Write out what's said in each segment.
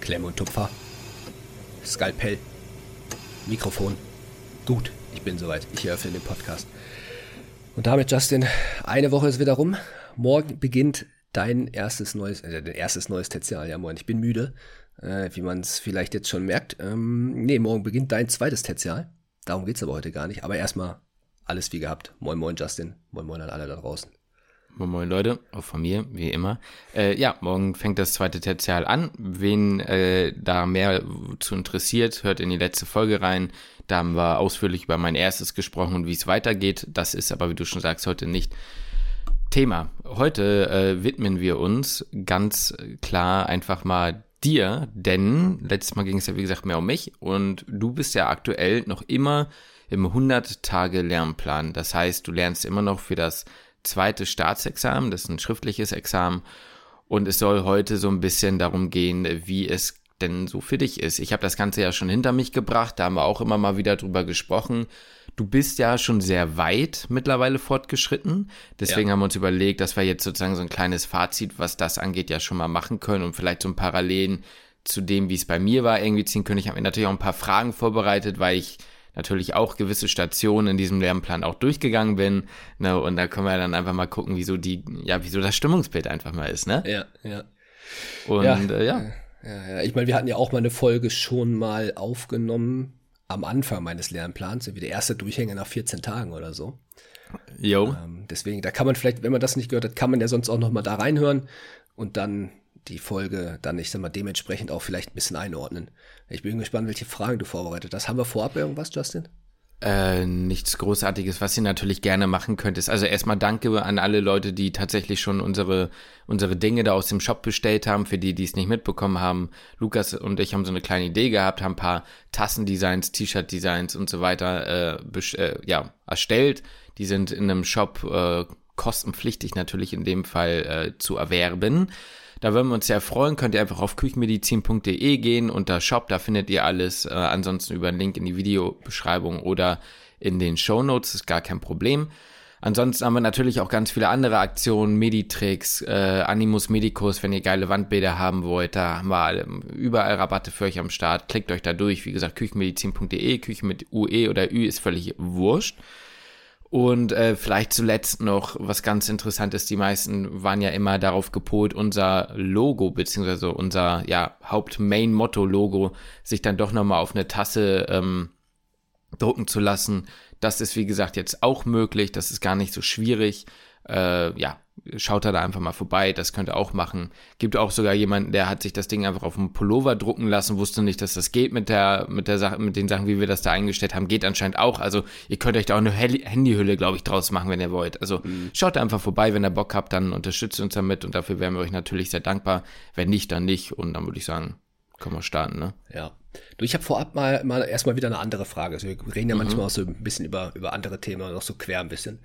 Klemm und Tupfer. Skalpell. Mikrofon. Gut, ich bin soweit. Ich eröffne den Podcast. Und damit, Justin, eine Woche ist wieder rum. Morgen beginnt dein erstes neues, äh, dein erstes neues Tertial. Ja, moin, ich bin müde, äh, wie man es vielleicht jetzt schon merkt. Ähm, nee, morgen beginnt dein zweites Tertial. Darum geht's aber heute gar nicht. Aber erstmal alles wie gehabt. Moin, moin, Justin. Moin, moin an alle da draußen. Moin Moin Leute, auch von mir, wie immer. Äh, ja, morgen fängt das zweite Tertial an. Wen äh, da mehr zu interessiert, hört in die letzte Folge rein. Da haben wir ausführlich über mein erstes gesprochen und wie es weitergeht. Das ist aber, wie du schon sagst, heute nicht Thema. Heute äh, widmen wir uns ganz klar einfach mal dir, denn letztes Mal ging es ja, wie gesagt, mehr um mich und du bist ja aktuell noch immer im 100-Tage-Lernplan. Das heißt, du lernst immer noch für das zweite Staatsexamen, das ist ein schriftliches Examen. Und es soll heute so ein bisschen darum gehen, wie es denn so für dich ist. Ich habe das Ganze ja schon hinter mich gebracht, da haben wir auch immer mal wieder drüber gesprochen. Du bist ja schon sehr weit mittlerweile fortgeschritten. Deswegen ja. haben wir uns überlegt, dass wir jetzt sozusagen so ein kleines Fazit, was das angeht, ja schon mal machen können und vielleicht so ein Parallelen zu dem, wie es bei mir war, irgendwie ziehen können. Ich habe mir natürlich auch ein paar Fragen vorbereitet, weil ich natürlich auch gewisse Stationen in diesem Lernplan auch durchgegangen bin. Ne, und da können wir dann einfach mal gucken, wieso die, ja, wieso das Stimmungsbild einfach mal ist, ne? Ja, ja. Und ja, äh, ja. ja, ja. Ich meine, wir hatten ja auch mal eine Folge schon mal aufgenommen am Anfang meines Lernplans, wie der erste Durchhänger nach 14 Tagen oder so. Jo. Ähm, deswegen, da kann man vielleicht, wenn man das nicht gehört hat, kann man ja sonst auch noch mal da reinhören und dann die Folge dann, ich sag mal, dementsprechend auch vielleicht ein bisschen einordnen. Ich bin gespannt, welche Fragen du vorbereitet hast. Haben wir vorab irgendwas, Justin? Äh, nichts Großartiges, was ihr natürlich gerne machen könntest. Also erstmal danke an alle Leute, die tatsächlich schon unsere, unsere Dinge da aus dem Shop bestellt haben. Für die, die es nicht mitbekommen haben. Lukas und ich haben so eine kleine Idee gehabt, haben ein paar Tassendesigns, T-Shirt-Designs und so weiter äh, äh, ja, erstellt. Die sind in einem Shop äh, kostenpflichtig natürlich in dem Fall äh, zu erwerben. Da würden wir uns sehr freuen. Könnt ihr einfach auf küchenmedizin.de gehen unter Shop, da findet ihr alles. Äh, ansonsten über einen Link in die Videobeschreibung oder in den Show Notes, ist gar kein Problem. Ansonsten haben wir natürlich auch ganz viele andere Aktionen, Meditricks, äh, Animus Medicus, wenn ihr geile Wandbilder haben wollt, da haben wir überall Rabatte für euch am Start. Klickt euch da durch, wie gesagt, küchenmedizin.de, Küchen mit UE oder Ü ist völlig wurscht. Und äh, vielleicht zuletzt noch was ganz Interessantes, die meisten waren ja immer darauf gepolt, unser Logo, beziehungsweise unser ja, Haupt-Main-Motto-Logo, sich dann doch nochmal auf eine Tasse ähm, drucken zu lassen. Das ist, wie gesagt, jetzt auch möglich, das ist gar nicht so schwierig. Äh, ja, schaut da einfach mal vorbei, das könnt ihr auch machen. Gibt auch sogar jemanden, der hat sich das Ding einfach auf dem Pullover drucken lassen, wusste nicht, dass das geht mit der, mit der Sache, mit den Sachen, wie wir das da eingestellt haben, geht anscheinend auch. Also ihr könnt euch da auch eine Handyhülle, glaube ich, draus machen, wenn ihr wollt. Also mhm. schaut einfach vorbei, wenn ihr Bock habt, dann unterstützt uns damit und dafür wären wir euch natürlich sehr dankbar. Wenn nicht, dann nicht und dann würde ich sagen, können wir starten, ne? Ja. Du, ich habe vorab mal, mal erstmal wieder eine andere Frage. Also wir reden ja mhm. manchmal auch so ein bisschen über, über andere Themen, noch so quer ein bisschen.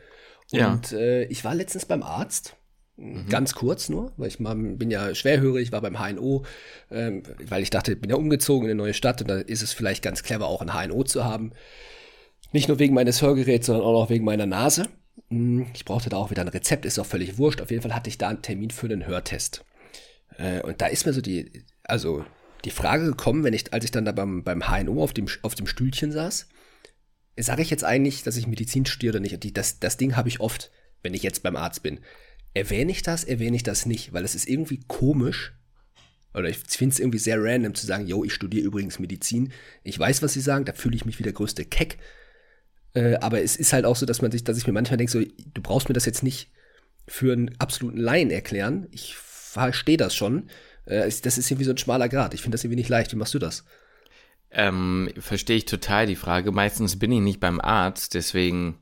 Und ja. äh, ich war letztens beim Arzt Mhm. Ganz kurz nur, weil ich mal, bin ja schwerhörig, war beim HNO, ähm, weil ich dachte, ich bin ja umgezogen in eine neue Stadt und da ist es vielleicht ganz clever, auch ein HNO zu haben. Nicht nur wegen meines Hörgeräts, sondern auch noch wegen meiner Nase. Hm, ich brauchte da auch wieder ein Rezept, ist auch völlig wurscht. Auf jeden Fall hatte ich da einen Termin für einen Hörtest. Äh, und da ist mir so die, also die Frage gekommen, wenn ich, als ich dann da beim, beim HNO auf dem, auf dem Stühlchen saß, sage ich jetzt eigentlich, dass ich Medizin studiere oder nicht? Das, das Ding habe ich oft, wenn ich jetzt beim Arzt bin. Erwähne ich das, erwähne ich das nicht, weil es ist irgendwie komisch. Oder ich finde es irgendwie sehr random zu sagen, yo, ich studiere übrigens Medizin. Ich weiß, was sie sagen, da fühle ich mich wie der größte Keck. Äh, aber es ist halt auch so, dass man sich, dass ich mir manchmal denke, so, du brauchst mir das jetzt nicht für einen absoluten Laien erklären. Ich verstehe das schon. Äh, das ist irgendwie so ein schmaler Grad. Ich finde das irgendwie nicht leicht. Wie machst du das? Ähm, verstehe ich total die Frage. Meistens bin ich nicht beim Arzt, deswegen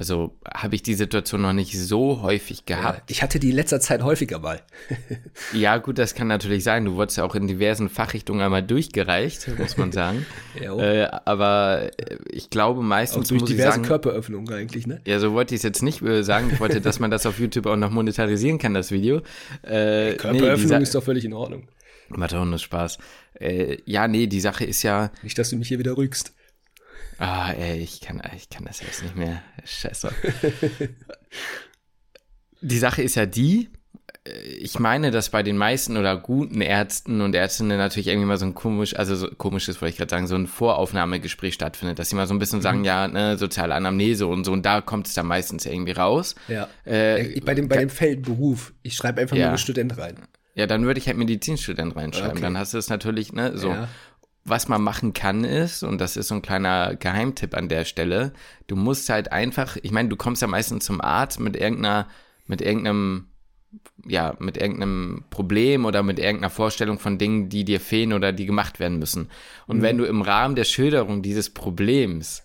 also habe ich die Situation noch nicht so häufig gehabt. Ja, ich hatte die in letzter Zeit häufiger mal. ja, gut, das kann natürlich sein. Du wurdest ja auch in diversen Fachrichtungen einmal durchgereicht, muss man sagen. ja, äh, aber äh, ich glaube meistens. Auch durch muss diverse ich sagen, Körperöffnungen eigentlich, ne? Ja, so wollte ich es jetzt nicht äh, sagen. Ich wollte, dass man das auf YouTube auch noch monetarisieren kann, das Video. Äh, Körperöffnung nee, ist doch völlig in Ordnung. Macht auch nur Spaß. Äh, ja, nee, die Sache ist ja. Nicht, dass du mich hier wieder rügst. Ah, ey, ich kann, ich kann das jetzt nicht mehr. Scheiße. die Sache ist ja die, ich meine, dass bei den meisten oder guten Ärzten und Ärztinnen natürlich irgendwie mal so ein komisch, also so komisches, wollte ich gerade sagen, so ein Voraufnahmegespräch stattfindet, dass sie mal so ein bisschen sagen, mhm. ja, ne, soziale Anamnese und so, und da kommt es dann meistens irgendwie raus. Ja. Äh, bei dem, bei dem Feldberuf, ich schreibe einfach ja. nur Student rein. Ja, dann würde ich halt Medizinstudent reinschreiben. Okay. Dann hast du es natürlich, ne, so. Ja. Was man machen kann ist, und das ist so ein kleiner Geheimtipp an der Stelle, du musst halt einfach, ich meine, du kommst ja meistens zum Arzt mit irgendeiner, mit irgendeinem ja, mit irgendeinem Problem oder mit irgendeiner Vorstellung von Dingen, die dir fehlen oder die gemacht werden müssen. Und mhm. wenn du im Rahmen der Schilderung dieses Problems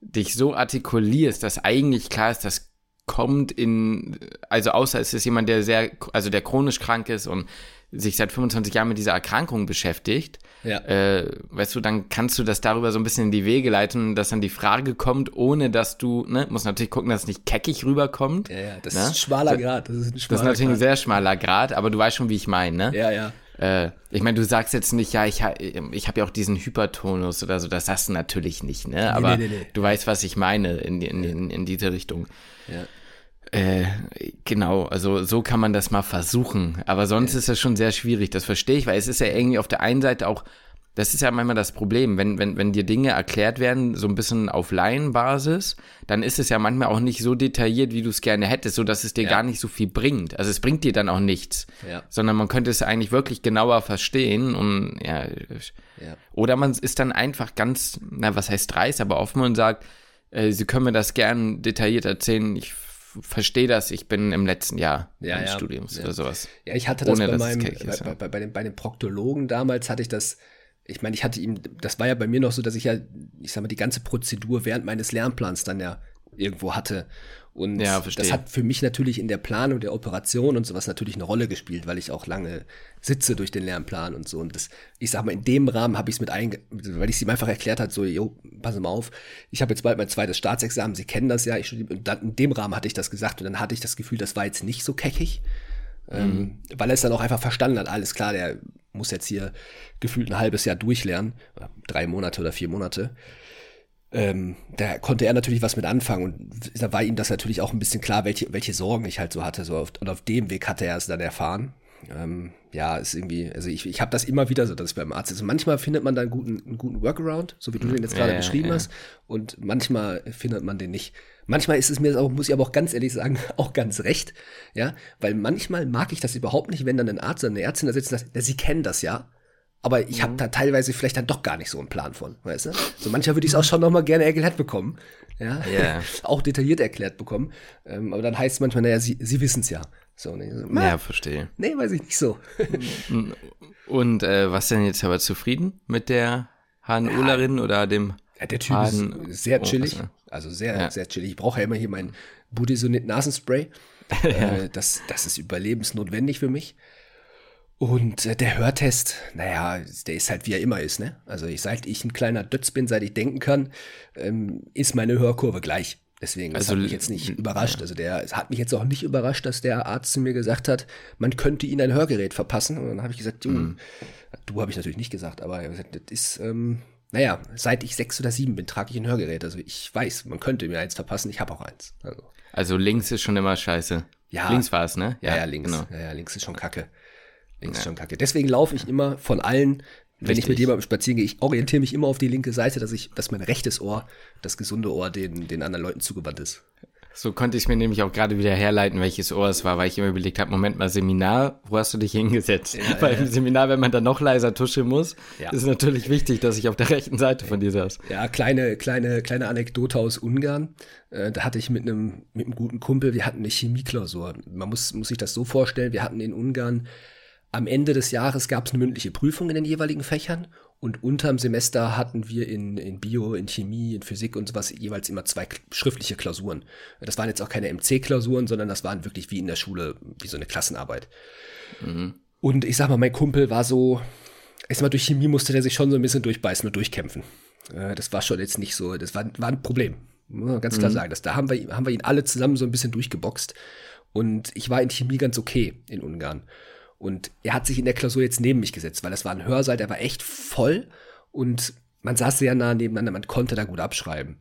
dich so artikulierst, dass eigentlich klar ist, das kommt in, also außer es ist jemand, der sehr, also der chronisch krank ist und sich seit 25 Jahren mit dieser Erkrankung beschäftigt, ja. äh, weißt du, dann kannst du das darüber so ein bisschen in die Wege leiten, dass dann die Frage kommt, ohne dass du, ne, musst natürlich gucken, dass es nicht keckig rüberkommt. Ja, ja, das ne? ist ein schmaler Grad. Das ist, ein schmaler das ist natürlich Grad. ein sehr schmaler Grad, aber du weißt schon, wie ich meine, ne? Ja, ja. Äh, ich meine, du sagst jetzt nicht, ja, ich, ich habe ja auch diesen Hypertonus oder so, das sagst du natürlich nicht, ne? Aber nee, nee, nee, du weißt, was ich meine in, in, in, in diese Richtung. Ja. Äh, genau, also so kann man das mal versuchen. Aber sonst ist das schon sehr schwierig, das verstehe ich, weil es ist ja irgendwie auf der einen Seite auch, das ist ja manchmal das Problem, wenn, wenn, wenn dir Dinge erklärt werden, so ein bisschen auf Laienbasis, dann ist es ja manchmal auch nicht so detailliert, wie du es gerne hättest, so dass es dir ja. gar nicht so viel bringt. Also es bringt dir dann auch nichts, ja. sondern man könnte es eigentlich wirklich genauer verstehen und ja, ja. oder man ist dann einfach ganz, na was heißt dreist, aber offen und sagt, äh, sie können mir das gern detailliert erzählen, ich verstehe das, ich bin im letzten Jahr ja, meines ja, Studiums ja. oder sowas. Ja, ich hatte das Ohne, bei meinem, ist, bei, bei, bei, dem, bei dem Proktologen damals hatte ich das, ich meine, ich hatte ihm, das war ja bei mir noch so, dass ich ja, ich sag mal, die ganze Prozedur während meines Lernplans dann ja irgendwo hatte. Und ja, das hat für mich natürlich in der Planung der Operation und sowas natürlich eine Rolle gespielt, weil ich auch lange sitze durch den Lernplan und so. Und das, ich sag mal, in dem Rahmen habe ich es mit einge, weil ich es ihm einfach erklärt hat, so, jo, pass mal auf, ich habe jetzt bald mein zweites Staatsexamen, Sie kennen das ja, ich und dann, in dem Rahmen hatte ich das gesagt und dann hatte ich das Gefühl, das war jetzt nicht so keckig. Ähm, mhm. Ähm, weil er es dann auch einfach verstanden hat, alles klar, der muss jetzt hier gefühlt ein halbes Jahr durchlernen, drei Monate oder vier Monate ähm, da konnte er natürlich was mit anfangen und da war ihm das natürlich auch ein bisschen klar, welche, welche Sorgen ich halt so hatte. So auf, und auf dem Weg hatte er es dann erfahren. Ähm, ja, ist irgendwie, also ich, ich habe das immer wieder so, dass ich beim Arzt ist. manchmal findet man da einen guten, einen guten Workaround, so wie du den jetzt gerade ja, beschrieben ja. hast, und manchmal findet man den nicht. Manchmal ist es mir auch, muss ich aber auch ganz ehrlich sagen, auch ganz recht, ja, weil manchmal mag ich das überhaupt nicht, wenn dann ein Arzt oder eine Ärztin da sitzt und sagt, sie kennen das ja, aber ich habe mhm. da teilweise vielleicht dann doch gar nicht so einen Plan von, weißt du? So mancher würde ich es auch schon noch mal gerne erklärt bekommen. Ja, yeah. auch detailliert erklärt bekommen. Ähm, aber dann heißt es manchmal, naja, sie, sie wissen es ja. So, nee, so, ja, verstehe. Nee, weiß ich nicht so. Und äh, was denn jetzt aber zufrieden mit der HNOlerin ja, oder dem ja, der Typ Haden ist sehr chillig. Oh, also sehr, ja. sehr chillig. Ich brauche ja immer hier mein Budesonit Nasenspray. ja. äh, das, das ist überlebensnotwendig für mich. Und äh, der Hörtest, naja, der ist halt wie er immer ist, ne? Also ich, seit ich ein kleiner Dötz bin, seit ich denken kann, ähm, ist meine Hörkurve gleich. Deswegen, das also, hat mich jetzt nicht überrascht. Also der, es hat mich jetzt auch nicht überrascht, dass der Arzt zu mir gesagt hat, man könnte ihnen ein Hörgerät verpassen. Und dann habe ich gesagt, du, mhm. du habe ich natürlich nicht gesagt, aber er gesagt, das ist, ähm, naja, seit ich sechs oder sieben bin, trage ich ein Hörgerät. Also ich weiß, man könnte mir eins verpassen, ich habe auch eins. Also. also links ist schon immer scheiße. Ja. Links war es, ne? Ja, ja, ja links. Genau. Ja, ja, links ist schon kacke. Links ja. schon kacke. Deswegen laufe ich immer von allen, wenn Richtig. ich mit jemandem spazieren gehe, ich orientiere mich immer auf die linke Seite, dass ich, dass mein rechtes Ohr, das gesunde Ohr, den, den anderen Leuten zugewandt ist. So konnte ich mir nämlich auch gerade wieder herleiten, welches Ohr es war, weil ich immer überlegt habe, Moment mal, Seminar, wo hast du dich hingesetzt? Ja, weil ja. im Seminar, wenn man dann noch leiser tuscheln muss, ja. ist natürlich wichtig, dass ich auf der rechten Seite von dir saß. Ja, kleine, kleine, kleine Anekdote aus Ungarn. Äh, da hatte ich mit einem, mit einem guten Kumpel, wir hatten eine Chemieklausur. Man muss, muss sich das so vorstellen, wir hatten in Ungarn am Ende des Jahres gab es eine mündliche Prüfung in den jeweiligen Fächern und unterm Semester hatten wir in, in Bio, in Chemie, in Physik und sowas jeweils immer zwei schriftliche Klausuren. Das waren jetzt auch keine MC-Klausuren, sondern das waren wirklich wie in der Schule, wie so eine Klassenarbeit. Mhm. Und ich sag mal, mein Kumpel war so, erstmal durch Chemie musste der sich schon so ein bisschen durchbeißen und durchkämpfen. Äh, das war schon jetzt nicht so, das war, war ein Problem. Muss man ganz klar mhm. sagen. Das, da haben wir, haben wir ihn alle zusammen so ein bisschen durchgeboxt. Und ich war in Chemie ganz okay in Ungarn. Und er hat sich in der Klausur jetzt neben mich gesetzt, weil das war ein Hörsaal, der war echt voll und man saß sehr nah nebeneinander, man konnte da gut abschreiben.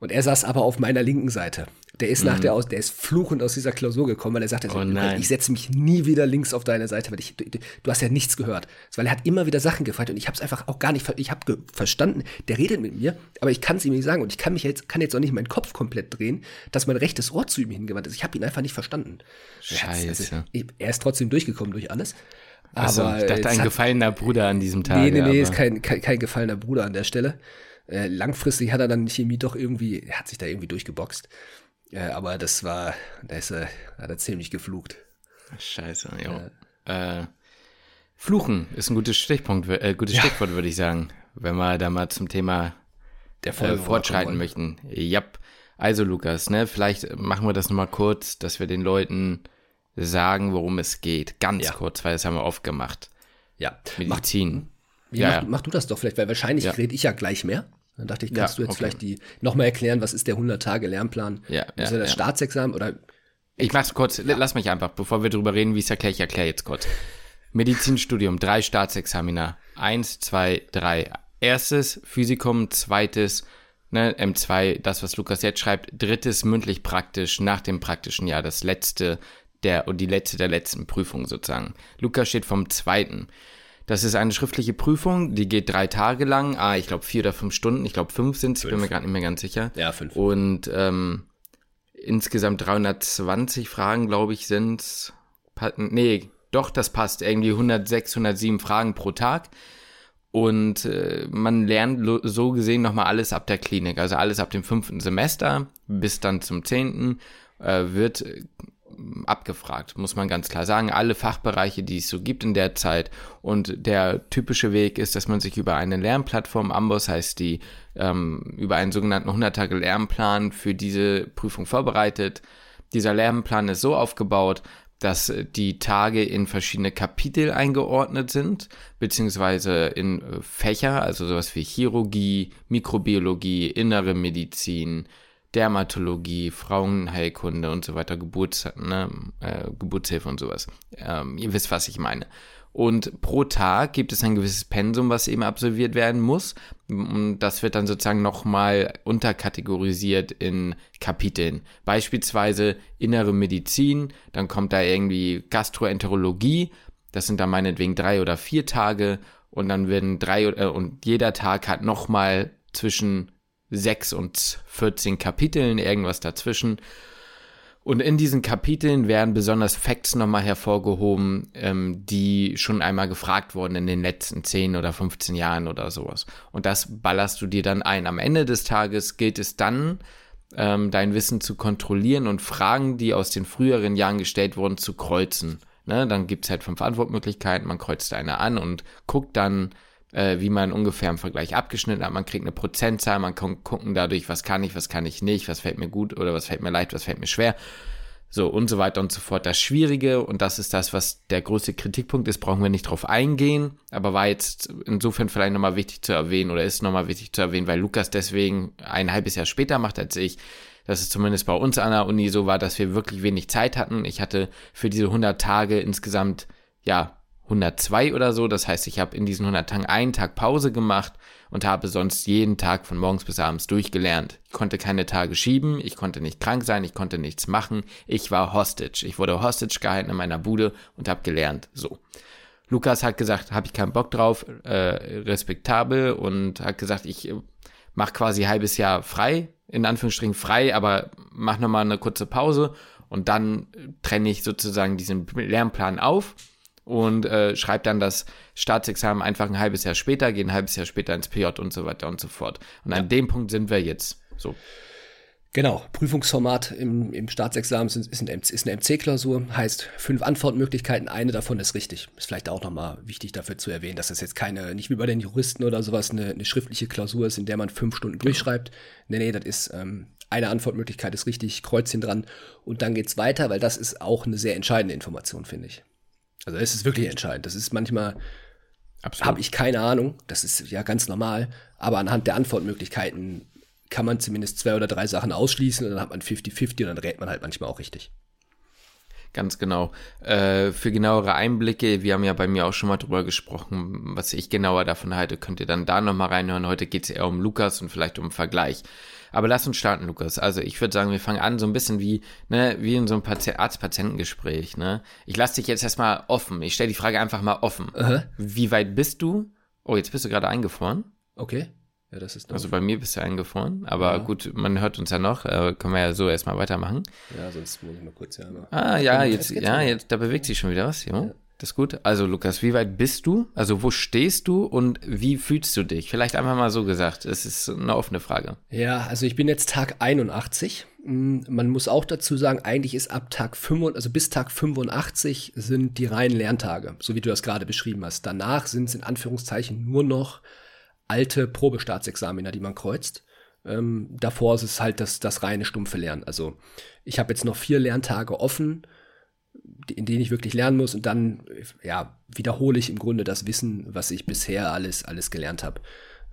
Und er saß aber auf meiner linken Seite. Der ist nach mhm. der aus, der ist fluchend aus dieser Klausur gekommen, weil er sagte, oh ich setze mich nie wieder links auf deine Seite, weil ich, du, du hast ja nichts gehört. Weil er hat immer wieder Sachen gefragt und ich habe es einfach auch gar nicht, ich habe verstanden, der redet mit mir, aber ich kann es ihm nicht sagen und ich kann mich jetzt, kann jetzt auch nicht meinen Kopf komplett drehen, dass mein rechtes Ohr zu ihm hingewandt ist. Ich habe ihn einfach nicht verstanden. Scheiße. Also, er ist trotzdem durchgekommen durch alles. Also, ich dachte, ein hat, gefallener Bruder an diesem Tag. Nee, nee, nee, ist kein, kein, kein gefallener Bruder an der Stelle. Äh, langfristig hat er dann Chemie doch irgendwie, er hat sich da irgendwie durchgeboxt. Äh, aber das war, da ist er, hat er ziemlich geflucht. Scheiße, ja. Äh, Fluchen ist ein gutes Stichpunkt, äh, gutes ja. Stichwort, würde ich sagen, wenn wir da mal zum Thema der Folge äh, fortschreiten möchten. Ja. Also Lukas, ne, vielleicht machen wir das nochmal kurz, dass wir den Leuten sagen, worum es geht. Ganz ja. kurz, weil das haben wir oft gemacht. Ja. Medizin. Mach, ja, mach, mach, du das doch vielleicht, weil wahrscheinlich ja. rede ich ja gleich mehr. Dann dachte ich, kannst ja, du jetzt okay. vielleicht die nochmal erklären, was ist der 100-Tage-Lernplan? Ja, ist ja, das ja. Staatsexamen oder? Ich mach's kurz, ja. lass mich einfach, bevor wir drüber reden, wie ich es erkläre, ich erkläre jetzt kurz. Medizinstudium, drei Staatsexamina. Eins, zwei, drei. Erstes Physikum, zweites ne, M2, das, was Lukas jetzt schreibt, drittes mündlich praktisch nach dem praktischen Jahr, das letzte der und die letzte der letzten Prüfung sozusagen. Lukas steht vom zweiten. Das ist eine schriftliche Prüfung, die geht drei Tage lang. Ah, ich glaube vier oder fünf Stunden. Ich glaube fünf sind es, ich bin mir gerade nicht mehr ganz sicher. Ja, fünf. Und ähm, insgesamt 320 Fragen, glaube ich, sind Nee, doch, das passt. Irgendwie 106, 107 Fragen pro Tag. Und äh, man lernt so gesehen nochmal alles ab der Klinik. Also alles ab dem fünften Semester bis dann zum zehnten äh, wird abgefragt, muss man ganz klar sagen. Alle Fachbereiche, die es so gibt in der Zeit. Und der typische Weg ist, dass man sich über eine Lernplattform, Amboss heißt die, ähm, über einen sogenannten 100-Tage-Lernplan für diese Prüfung vorbereitet. Dieser Lernplan ist so aufgebaut, dass die Tage in verschiedene Kapitel eingeordnet sind, beziehungsweise in äh, Fächer, also sowas wie Chirurgie, Mikrobiologie, innere Medizin, Dermatologie, Frauenheilkunde und so weiter, Geburts, ne, äh, Geburtshilfe und sowas. Ähm, ihr wisst, was ich meine. Und pro Tag gibt es ein gewisses Pensum, was eben absolviert werden muss. Und das wird dann sozusagen nochmal unterkategorisiert in Kapiteln. Beispielsweise innere Medizin, dann kommt da irgendwie Gastroenterologie, das sind dann meinetwegen drei oder vier Tage. Und dann werden drei äh, und jeder Tag hat nochmal zwischen 6 und 14 Kapiteln, irgendwas dazwischen. Und in diesen Kapiteln werden besonders Facts nochmal hervorgehoben, ähm, die schon einmal gefragt wurden in den letzten 10 oder 15 Jahren oder sowas. Und das ballerst du dir dann ein. Am Ende des Tages gilt es dann, ähm, dein Wissen zu kontrollieren und Fragen, die aus den früheren Jahren gestellt wurden, zu kreuzen. Ne? Dann gibt es halt fünf Antwortmöglichkeiten, man kreuzt eine an und guckt dann, äh, wie man ungefähr im Vergleich abgeschnitten hat. Man kriegt eine Prozentzahl, man kann gucken dadurch, was kann ich, was kann ich nicht, was fällt mir gut oder was fällt mir leicht, was fällt mir schwer. So und so weiter und so fort. Das Schwierige, und das ist das, was der größte Kritikpunkt ist, brauchen wir nicht drauf eingehen, aber war jetzt insofern vielleicht nochmal wichtig zu erwähnen oder ist nochmal wichtig zu erwähnen, weil Lukas deswegen ein halbes Jahr später macht als ich, dass es zumindest bei uns an der Uni so war, dass wir wirklich wenig Zeit hatten. Ich hatte für diese 100 Tage insgesamt, ja, 102 oder so. Das heißt, ich habe in diesen 100 Tagen einen Tag Pause gemacht und habe sonst jeden Tag von morgens bis abends durchgelernt. Ich konnte keine Tage schieben, ich konnte nicht krank sein, ich konnte nichts machen. Ich war Hostage. Ich wurde Hostage gehalten in meiner Bude und habe gelernt. So. Lukas hat gesagt, habe ich keinen Bock drauf, äh, respektabel und hat gesagt, ich äh, mache quasi halbes Jahr frei, in Anführungsstrichen frei, aber mach nochmal eine kurze Pause und dann trenne ich sozusagen diesen Lernplan auf und äh, schreibt dann das Staatsexamen einfach ein halbes Jahr später, geht ein halbes Jahr später ins PJ und so weiter und so fort. Und an dem Punkt sind wir jetzt. So. Genau, Prüfungsformat im, im Staatsexamen ist, ist, ein, ist eine MC-Klausur, heißt fünf Antwortmöglichkeiten, eine davon ist richtig. Ist vielleicht auch nochmal wichtig dafür zu erwähnen, dass das jetzt keine, nicht wie bei den Juristen oder sowas, eine, eine schriftliche Klausur ist, in der man fünf Stunden durchschreibt. Nee, nee, das ist ähm, eine Antwortmöglichkeit ist richtig, Kreuzchen dran und dann geht's weiter, weil das ist auch eine sehr entscheidende Information, finde ich. Also es ist wirklich entscheidend. Das ist manchmal, habe ich keine Ahnung, das ist ja ganz normal, aber anhand der Antwortmöglichkeiten kann man zumindest zwei oder drei Sachen ausschließen und dann hat man 50-50 und dann rät man halt manchmal auch richtig. Ganz genau. Äh, für genauere Einblicke, wir haben ja bei mir auch schon mal drüber gesprochen, was ich genauer davon halte, könnt ihr dann da nochmal reinhören. Heute geht es eher um Lukas und vielleicht um Vergleich. Aber lass uns starten, Lukas. Also ich würde sagen, wir fangen an so ein bisschen wie, ne, wie in so einem Arzt-Patientengespräch, ne? Ich lasse dich jetzt erstmal offen. Ich stelle die Frage einfach mal offen. Uh -huh. Wie weit bist du? Oh, jetzt bist du gerade eingefroren. Okay. Ja, das ist doof. Also bei mir bist du eingefroren, aber ja. gut, man hört uns ja noch, äh, können wir ja so erstmal weitermachen. Ja, sonst muss ich mal kurz ja noch. Ah, ja, jetzt, ja, jetzt, da bewegt sich schon wieder was, jo. Ja. Das ist gut. Also Lukas, wie weit bist du? Also wo stehst du und wie fühlst du dich? Vielleicht einfach mal so gesagt. Es ist eine offene Frage. Ja, also ich bin jetzt Tag 81. Hm, man muss auch dazu sagen, eigentlich ist ab Tag 5, also bis Tag 85 sind die reinen Lerntage, so wie du das gerade beschrieben hast. Danach sind es in Anführungszeichen nur noch alte Probestaatsexamina, die man kreuzt. Ähm, davor ist es halt das, das reine stumpfe Lernen. Also ich habe jetzt noch vier Lerntage offen, in denen ich wirklich lernen muss und dann ja, wiederhole ich im Grunde das Wissen, was ich bisher alles, alles gelernt habe.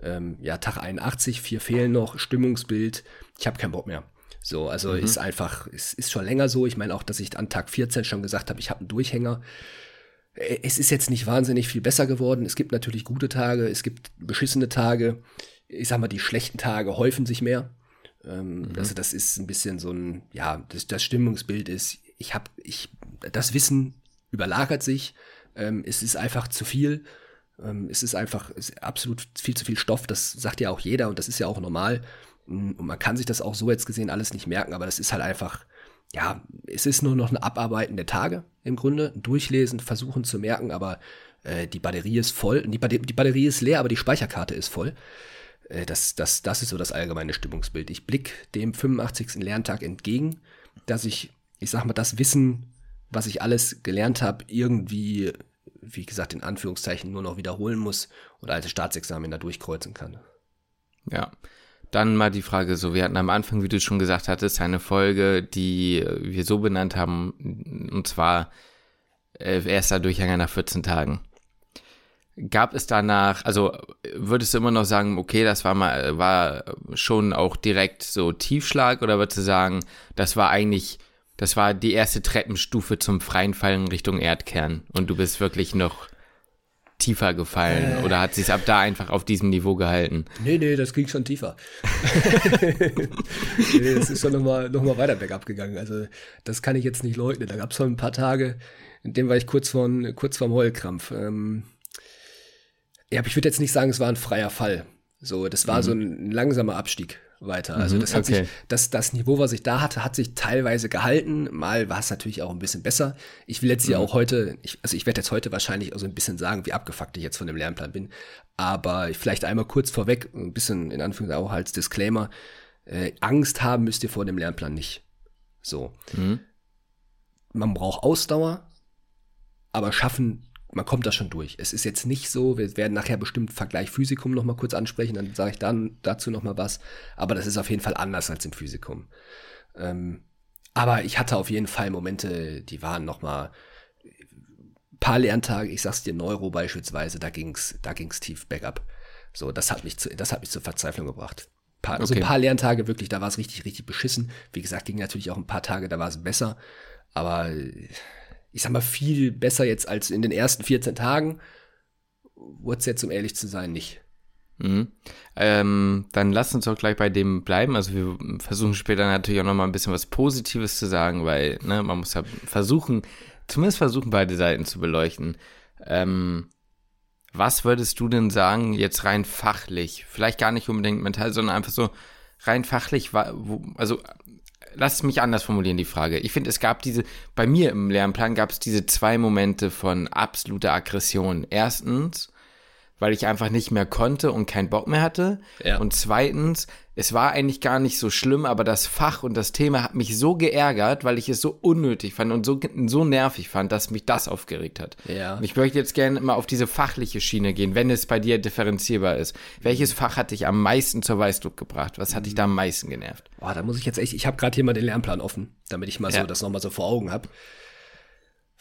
Ähm, ja, Tag 81, vier fehlen noch, Stimmungsbild, ich habe keinen Bock mehr. So, also mhm. ist einfach, es ist schon länger so. Ich meine auch, dass ich an Tag 14 schon gesagt habe, ich habe einen Durchhänger. Es ist jetzt nicht wahnsinnig viel besser geworden. Es gibt natürlich gute Tage, es gibt beschissene Tage. Ich sag mal, die schlechten Tage häufen sich mehr. Ähm, mhm. Also das ist ein bisschen so ein, ja, das, das Stimmungsbild ist, ich habe, ich, das Wissen überlagert sich. Ähm, es ist einfach zu viel. Ähm, es ist einfach ist absolut viel zu viel Stoff. Das sagt ja auch jeder und das ist ja auch normal. Und man kann sich das auch so jetzt gesehen alles nicht merken, aber das ist halt einfach ja, es ist nur noch ein Abarbeiten der Tage im Grunde. Durchlesen, versuchen zu merken, aber äh, die Batterie ist voll. Die, Bade die, Batterie ist leer, aber die Speicherkarte ist voll. Äh, das, das, das ist so das allgemeine Stimmungsbild. Ich blicke dem 85. Lerntag entgegen, dass ich, ich sag mal, das Wissen, was ich alles gelernt habe, irgendwie, wie gesagt, in Anführungszeichen nur noch wiederholen muss oder alte Staatsexamen da durchkreuzen kann. Ja, dann mal die Frage so, wir hatten am Anfang, wie du schon gesagt hattest, eine Folge, die wir so benannt haben, und zwar äh, erster Durchhänger nach 14 Tagen. Gab es danach, also würdest du immer noch sagen, okay, das war mal, war schon auch direkt so Tiefschlag oder würdest du sagen, das war eigentlich, das war die erste Treppenstufe zum freien Fallen Richtung Erdkern und du bist wirklich noch tiefer gefallen äh. oder hat sich ab da einfach auf diesem Niveau gehalten? Nee, nee, das ging schon tiefer. nee, das ist schon nochmal noch mal weiter bergab gegangen. Also das kann ich jetzt nicht leugnen. Da gab es schon ein paar Tage, in denen war ich kurz, von, kurz vorm Heulkrampf. Ähm, ja, aber ich würde jetzt nicht sagen, es war ein freier Fall. So, das war mhm. so ein langsamer Abstieg weiter. Also mhm, das hat okay. sich, das, das Niveau, was ich da hatte, hat sich teilweise gehalten. Mal war es natürlich auch ein bisschen besser. Ich will jetzt hier mhm. auch heute, ich, also ich werde jetzt heute wahrscheinlich auch so ein bisschen sagen, wie abgefuckt ich jetzt von dem Lernplan bin. Aber vielleicht einmal kurz vorweg, ein bisschen in Anführungszeichen auch als Disclaimer. Äh, Angst haben müsst ihr vor dem Lernplan nicht. So. Mhm. Man braucht Ausdauer, aber schaffen man kommt da schon durch. Es ist jetzt nicht so, wir werden nachher bestimmt Vergleich Physikum noch mal kurz ansprechen, dann sage ich dann dazu noch mal was. Aber das ist auf jeden Fall anders als im Physikum. Ähm, aber ich hatte auf jeden Fall Momente, die waren noch mal paar Lerntage. Ich sag's dir, Neuro beispielsweise, da ging's, da ging's tief bergab. So, das hat mich zu, das hat mich zur Verzweiflung gebracht. Paar, okay. Also ein paar Lerntage wirklich, da war es richtig, richtig beschissen. Wie gesagt, ging natürlich auch ein paar Tage, da war es besser. Aber ich sag mal, viel besser jetzt als in den ersten 14 Tagen. Wurde es jetzt, um ehrlich zu sein, nicht. Mhm. Ähm, dann lass uns doch gleich bei dem bleiben. Also wir versuchen später natürlich auch nochmal ein bisschen was Positives zu sagen, weil ne, man muss ja versuchen, zumindest versuchen, beide Seiten zu beleuchten. Ähm, was würdest du denn sagen, jetzt rein fachlich? Vielleicht gar nicht unbedingt mental, sondern einfach so rein fachlich, also lass mich anders formulieren, die Frage. Ich finde, es gab diese, bei mir im Lernplan gab es diese zwei Momente von absoluter Aggression. Erstens, weil ich einfach nicht mehr konnte und keinen Bock mehr hatte. Ja. Und zweitens, es war eigentlich gar nicht so schlimm, aber das Fach und das Thema hat mich so geärgert, weil ich es so unnötig fand und so, so nervig fand, dass mich das aufgeregt hat. Ja. Und ich möchte jetzt gerne mal auf diese fachliche Schiene gehen, wenn es bei dir differenzierbar ist. Welches Fach hat dich am meisten zur Weißdruck gebracht? Was hat dich da am meisten genervt? Boah, da muss ich jetzt echt, ich habe gerade hier mal den Lernplan offen, damit ich mal ja. so das nochmal so vor Augen habe.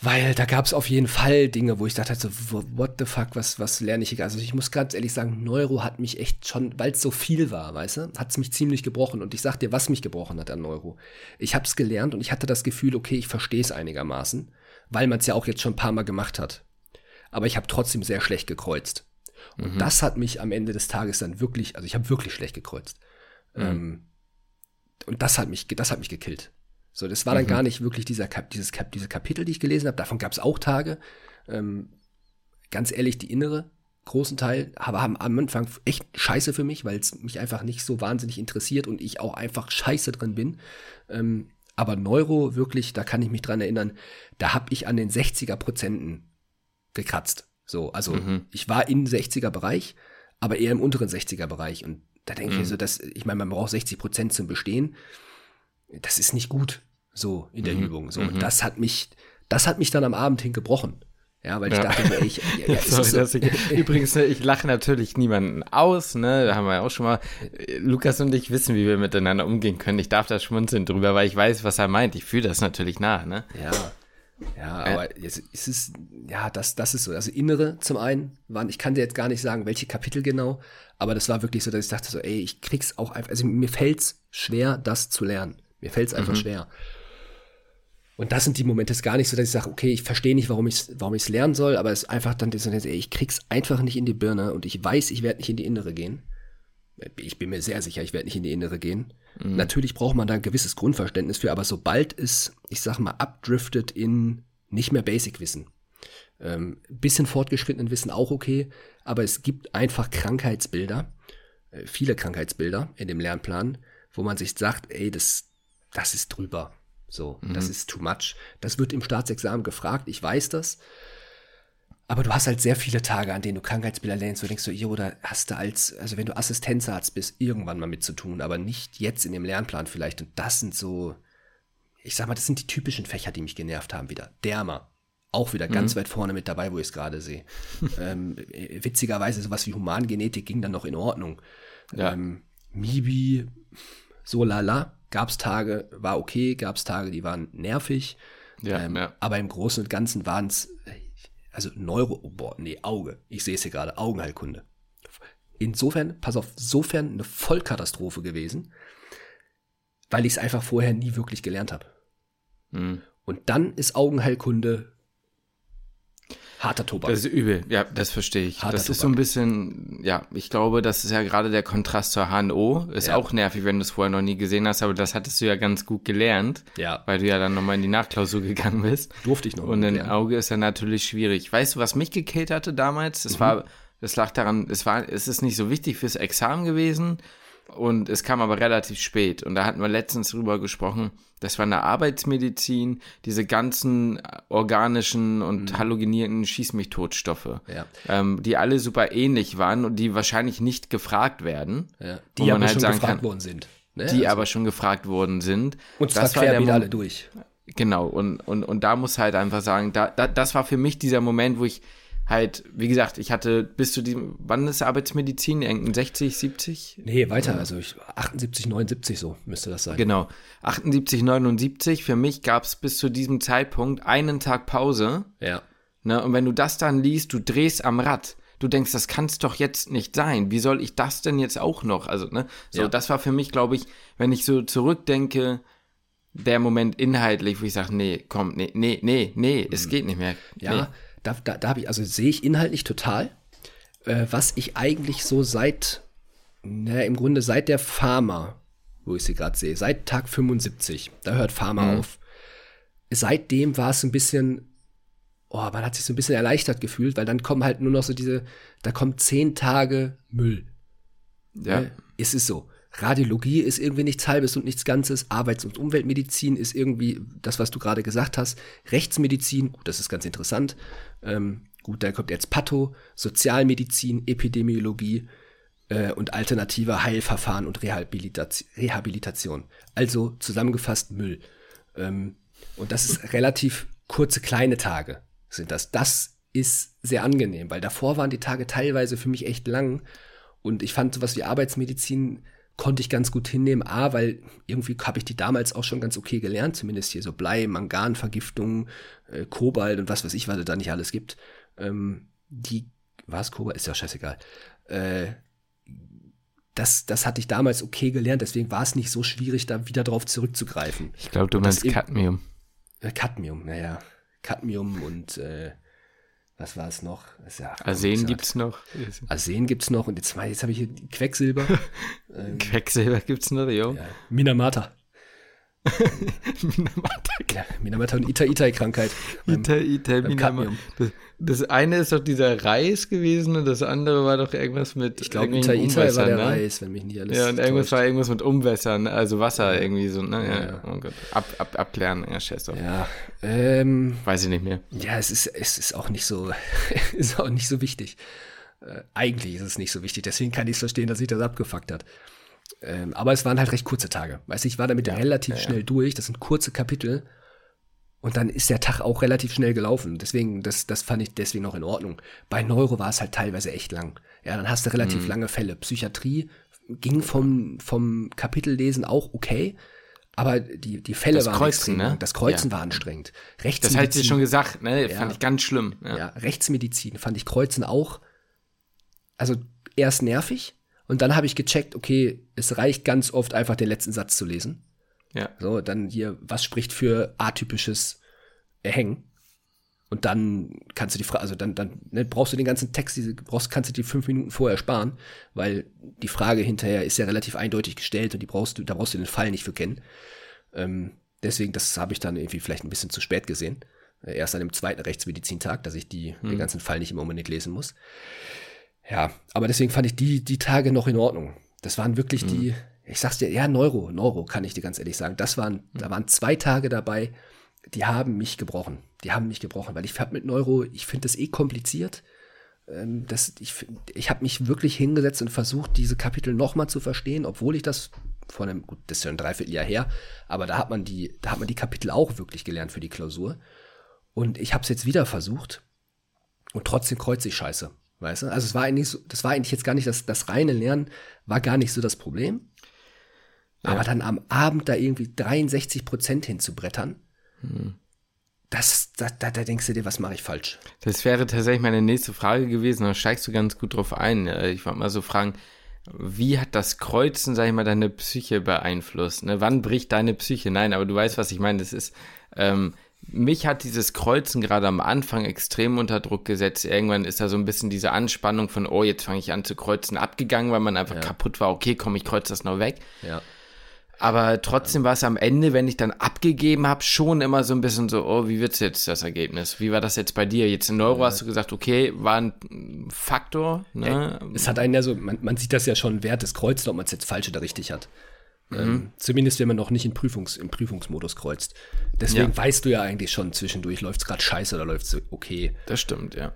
Weil da gab es auf jeden Fall Dinge, wo ich dachte, so, what the fuck, was, was lerne ich hier? Also ich muss ganz ehrlich sagen, Neuro hat mich echt schon, weil es so viel war, weißt du, hat es mich ziemlich gebrochen. Und ich sag dir, was mich gebrochen hat an Neuro. Ich habe es gelernt und ich hatte das Gefühl, okay, ich verstehe es einigermaßen, weil man es ja auch jetzt schon ein paar Mal gemacht hat. Aber ich habe trotzdem sehr schlecht gekreuzt. Und mhm. das hat mich am Ende des Tages dann wirklich, also ich habe wirklich schlecht gekreuzt. Mhm. Ähm, und das hat mich, das hat mich gekillt. So, das war dann mhm. gar nicht wirklich dieser Kap dieses Kap diese Kapitel, die ich gelesen habe. Davon gab es auch Tage. Ähm, ganz ehrlich, die innere großen Teil aber haben am Anfang echt scheiße für mich, weil es mich einfach nicht so wahnsinnig interessiert und ich auch einfach scheiße drin bin. Ähm, aber Neuro, wirklich, da kann ich mich dran erinnern, da habe ich an den 60er Prozenten gekratzt. So, also mhm. ich war im 60er Bereich, aber eher im unteren 60er Bereich. Und da denke mhm. ich so, dass, ich meine, man braucht 60 Prozent zum Bestehen das ist nicht gut so in der mhm. Übung. So, und mhm. das hat mich, das hat mich dann am Abend hin gebrochen. Ja, weil ich ja. dachte, ich, ja, ja, Sorry, so. ich, übrigens, ne, ich lache natürlich niemanden aus, ne, da haben wir ja auch schon mal, Lukas und ich wissen, wie wir miteinander umgehen können. Ich darf da schmunzeln drüber, weil ich weiß, was er meint. Ich fühle das natürlich nach, ne. Ja. Ja, aber äh, es, es ist, ja, das, das ist so. Also Innere zum einen waren, ich kann dir jetzt gar nicht sagen, welche Kapitel genau, aber das war wirklich so, dass ich dachte so, ey, ich krieg's auch einfach, also mir fällt's schwer, das zu lernen. Mir fällt es einfach mhm. schwer. Und das sind die Momente, es ist gar nicht so, dass ich sage, okay, ich verstehe nicht, warum ich es warum ich's lernen soll, aber es ist einfach dann, so, ey, ich krieg's einfach nicht in die Birne und ich weiß, ich werde nicht in die Innere gehen. Ich bin mir sehr sicher, ich werde nicht in die Innere gehen. Mhm. Natürlich braucht man da ein gewisses Grundverständnis für, aber sobald es, ich sag mal, abdriftet in nicht mehr Basic-Wissen, ähm, bisschen fortgeschrittenen Wissen auch okay, aber es gibt einfach Krankheitsbilder, äh, viele Krankheitsbilder in dem Lernplan, wo man sich sagt, ey, das, das ist drüber. So, mhm. das ist too much. Das wird im Staatsexamen gefragt, ich weiß das. Aber du hast halt sehr viele Tage, an denen du Krankheitsbilder lernst, wo du denkst so, ihr oder hast du als, also wenn du Assistenzarzt bist, irgendwann mal mit zu tun, aber nicht jetzt in dem Lernplan vielleicht. Und das sind so, ich sag mal, das sind die typischen Fächer, die mich genervt haben wieder. Derma. Auch wieder ganz mhm. weit vorne mit dabei, wo ich es gerade sehe. ähm, witzigerweise, sowas wie Humangenetik ging dann noch in Ordnung. Ja. Ähm, Mibi, so lala. Gab es Tage, war okay, gab es Tage, die waren nervig. Ja, ähm, ja. Aber im Großen und Ganzen waren es, also Neuro, oh boah, nee, Auge. Ich sehe es hier gerade, Augenheilkunde. Insofern, pass auf, insofern eine Vollkatastrophe gewesen, weil ich es einfach vorher nie wirklich gelernt habe. Mhm. Und dann ist Augenheilkunde Harter Tobak. Das ist übel, ja, das verstehe ich. Harter das Tobak. ist so ein bisschen, ja, ich glaube, das ist ja gerade der Kontrast zur HNO. Ist ja. auch nervig, wenn du es vorher noch nie gesehen hast, aber das hattest du ja ganz gut gelernt. Ja. Weil du ja dann nochmal in die Nachklausur gegangen bist. Durfte ich noch. Und ein Auge ist ja natürlich schwierig. Weißt du, was mich gekillt hatte damals? Das mhm. war, das lag daran, es war, es ist nicht so wichtig fürs Examen gewesen. Und es kam aber relativ spät. Und da hatten wir letztens drüber gesprochen, das war eine Arbeitsmedizin, diese ganzen organischen und mhm. halogenierten Schieß mich Totstoffe, ja. ähm, die alle super ähnlich waren und die wahrscheinlich nicht gefragt werden. Ja. Die aber halt schon gefragt kann, worden sind. Ne? Die also. aber schon gefragt worden sind. Und zwar das war der wieder alle durch. Genau, und, und, und da muss halt einfach sagen, da, da, das war für mich dieser Moment, wo ich halt, wie gesagt, ich hatte bis zu diesem, wann ist Arbeitsmedizin? Irgendein 60, 70? Nee, weiter, also ich, 78, 79 so müsste das sein. Genau, 78, 79. Für mich gab es bis zu diesem Zeitpunkt einen Tag Pause. Ja. Ne, und wenn du das dann liest, du drehst am Rad. Du denkst, das kann es doch jetzt nicht sein. Wie soll ich das denn jetzt auch noch? Also, ne, so, ja. das war für mich, glaube ich, wenn ich so zurückdenke, der Moment inhaltlich, wo ich sage, nee, komm, nee, nee, nee, nee, es hm. geht nicht mehr. Ja, nee. Da, da, da habe ich, also sehe ich inhaltlich total, äh, was ich eigentlich so seit, naja, im Grunde seit der Pharma, wo ich sie gerade sehe, seit Tag 75, da hört Pharma mhm. auf. Seitdem war es ein bisschen, oh, man hat sich so ein bisschen erleichtert gefühlt, weil dann kommen halt nur noch so diese, da kommen zehn Tage Müll. Ja. Äh, es ist so. Radiologie ist irgendwie nichts Halbes und nichts Ganzes. Arbeits- und Umweltmedizin ist irgendwie das, was du gerade gesagt hast. Rechtsmedizin, gut, das ist ganz interessant. Ähm, gut, da kommt jetzt Patho, Sozialmedizin, Epidemiologie äh, und alternative Heilverfahren und Rehabilitation. Rehabilitation. Also zusammengefasst Müll. Ähm, und das ist relativ kurze, kleine Tage sind das. Das ist sehr angenehm, weil davor waren die Tage teilweise für mich echt lang. Und ich fand sowas wie Arbeitsmedizin konnte ich ganz gut hinnehmen. A, weil irgendwie habe ich die damals auch schon ganz okay gelernt, zumindest hier so Blei, Mangan, Vergiftung, äh, Kobalt und was weiß ich, was es da nicht alles gibt. Ähm, die, was Kobalt, ist ja scheißegal. Äh, das, das hatte ich damals okay gelernt, deswegen war es nicht so schwierig, da wieder drauf zurückzugreifen. Ich glaube, du meinst Cadmium. Äh, Cadmium, naja. Cadmium und äh, was war es noch? Ja Arsen gibt es noch. Arsen gibt es noch und jetzt, jetzt habe ich hier Quecksilber. ähm, Quecksilber gibt es noch, jo. Ja, Minamata. Minamata. Ja, Minamata und Ita-Itai-Krankheit. Ita-Itai, Minamata. Das, das, eine ist doch dieser Reis gewesen und das andere war doch irgendwas mit. Ich glaube, Ita-Itai war der ne? Reis, wenn mich nicht alles. Ja, und irgendwas war irgendwas mit Umwässern, also Wasser irgendwie so, ne? Ja, ja. Oh Gott. Ab, ab, abklären, ja, doch. Ja. Ähm, Weiß ich nicht mehr. Ja, es ist, es ist auch nicht so, ist auch nicht so wichtig. Äh, eigentlich ist es nicht so wichtig, deswegen kann ich es verstehen, dass sich das abgefuckt hat. Ähm, aber es waren halt recht kurze Tage. Weißt du, ich war damit ja, relativ ja, schnell durch. Das sind kurze Kapitel. Und dann ist der Tag auch relativ schnell gelaufen. Deswegen, das, das fand ich deswegen noch in Ordnung. Bei Neuro war es halt teilweise echt lang. Ja, dann hast du relativ mhm. lange Fälle. Psychiatrie ging vom, vom Kapitellesen auch okay. Aber die, die Fälle das waren Kreuzen, extrem. Ne? Das Kreuzen ja. war anstrengend. Rechtsmedizin. Das hat sie schon gesagt, ne? Fand ich ganz schlimm. Ja, Rechtsmedizin fand ich Kreuzen auch. Also erst nervig, und dann habe ich gecheckt, okay, es reicht ganz oft einfach den letzten Satz zu lesen. Ja. So, dann hier, was spricht für atypisches Erhängen? Und dann kannst du die Frage, also dann, dann ne, brauchst du den ganzen Text, diese, brauchst, kannst du die fünf Minuten vorher sparen, weil die Frage hinterher ist ja relativ eindeutig gestellt und die brauchst du, da brauchst du den Fall nicht für kennen. Ähm, deswegen, das habe ich dann irgendwie vielleicht ein bisschen zu spät gesehen. Äh, erst an dem zweiten Rechtsmedizintag, dass ich die, hm. den ganzen Fall nicht im Moment lesen muss. Ja, aber deswegen fand ich die, die Tage noch in Ordnung. Das waren wirklich mhm. die, ich sag's dir, ja, Neuro, Neuro, kann ich dir ganz ehrlich sagen. Das waren, mhm. da waren zwei Tage dabei, die haben mich gebrochen. Die haben mich gebrochen, weil ich hab mit Neuro, ich finde das eh kompliziert. Ähm, das, ich ich habe mich wirklich hingesetzt und versucht, diese Kapitel nochmal zu verstehen, obwohl ich das vor einem, gut, das ist ja ein Dreivierteljahr her, aber da hat man die, da hat man die Kapitel auch wirklich gelernt für die Klausur. Und ich habe es jetzt wieder versucht und trotzdem kreuze ich Scheiße. Weißt du? Also es war eigentlich so, das war eigentlich jetzt gar nicht das, das reine Lernen, war gar nicht so das Problem. Ja. Aber dann am Abend da irgendwie 63 Prozent hinzubrettern, hm. das, da, da, da denkst du dir, was mache ich falsch? Das wäre tatsächlich meine nächste Frage gewesen, da steigst du ganz gut drauf ein. Ich wollte mal so fragen, wie hat das Kreuzen, sag ich mal, deine Psyche beeinflusst? Ne? Wann bricht deine Psyche? Nein, aber du weißt, was ich meine. Das ist, ähm, mich hat dieses Kreuzen gerade am Anfang extrem unter Druck gesetzt. Irgendwann ist da so ein bisschen diese Anspannung von, oh, jetzt fange ich an zu kreuzen, abgegangen, weil man einfach ja. kaputt war. Okay, komm, ich kreuze das noch weg. Ja. Aber trotzdem war es am Ende, wenn ich dann abgegeben habe, schon immer so ein bisschen so, oh, wie wird's jetzt das Ergebnis? Wie war das jetzt bei dir? Jetzt in Neuro hast du gesagt, okay, war ein Faktor. Ne? Es hat einen ja so, man, man sieht das ja schon während des Kreuzes, ob man es jetzt falsch oder richtig hat. Mhm. Ähm, zumindest wenn man noch nicht in Prüfungs, im Prüfungsmodus kreuzt. Deswegen ja. weißt du ja eigentlich schon zwischendurch, läuft es gerade scheiße oder läuft es okay. Das stimmt, ja.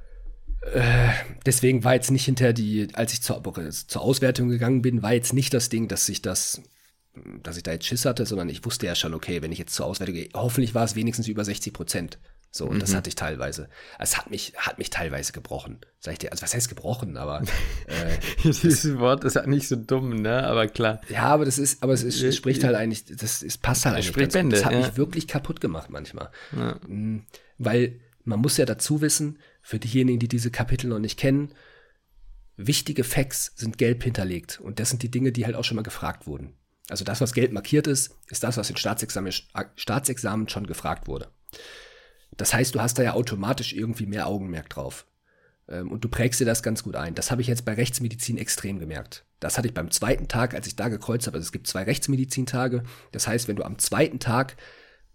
Äh, deswegen war jetzt nicht hinter die, als ich zur, zur Auswertung gegangen bin, war jetzt nicht das Ding, dass sich das, dass ich da jetzt Schiss hatte, sondern ich wusste ja schon, okay, wenn ich jetzt zur Auswertung gehe, hoffentlich war es wenigstens über 60 Prozent. So, und mhm. das hatte ich teilweise. Es hat mich, hat mich teilweise gebrochen. Sag ich dir, also was heißt gebrochen, aber äh, dieses Wort ist ja nicht so dumm, ne? Aber klar. Ja, aber das ist, aber es, ist, es spricht halt eigentlich, das es passt halt eigentlich. Ganz, Bände, das hat ja. mich wirklich kaputt gemacht manchmal. Ja. Mhm. Weil man muss ja dazu wissen, für diejenigen, die diese Kapitel noch nicht kennen, wichtige Facts sind gelb hinterlegt. Und das sind die Dinge, die halt auch schon mal gefragt wurden. Also das, was gelb markiert ist, ist das, was in Staatsexamen, Staatsexamen schon gefragt wurde. Das heißt, du hast da ja automatisch irgendwie mehr Augenmerk drauf. Ähm, und du prägst dir das ganz gut ein. Das habe ich jetzt bei Rechtsmedizin extrem gemerkt. Das hatte ich beim zweiten Tag, als ich da gekreuzt habe. Also es gibt zwei Rechtsmedizintage. Das heißt, wenn du am zweiten Tag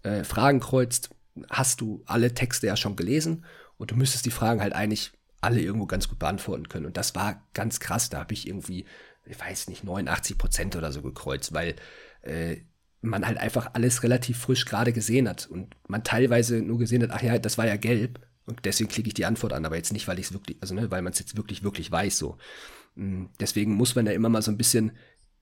äh, Fragen kreuzt, hast du alle Texte ja schon gelesen und du müsstest die Fragen halt eigentlich alle irgendwo ganz gut beantworten können. Und das war ganz krass. Da habe ich irgendwie, ich weiß nicht, 89 Prozent oder so gekreuzt, weil äh, man halt einfach alles relativ frisch gerade gesehen hat und man teilweise nur gesehen hat, ach ja, das war ja gelb und deswegen klicke ich die Antwort an, aber jetzt nicht, weil ich es wirklich, also ne, weil man es jetzt wirklich, wirklich weiß so. Mm, deswegen muss man da immer mal so ein bisschen,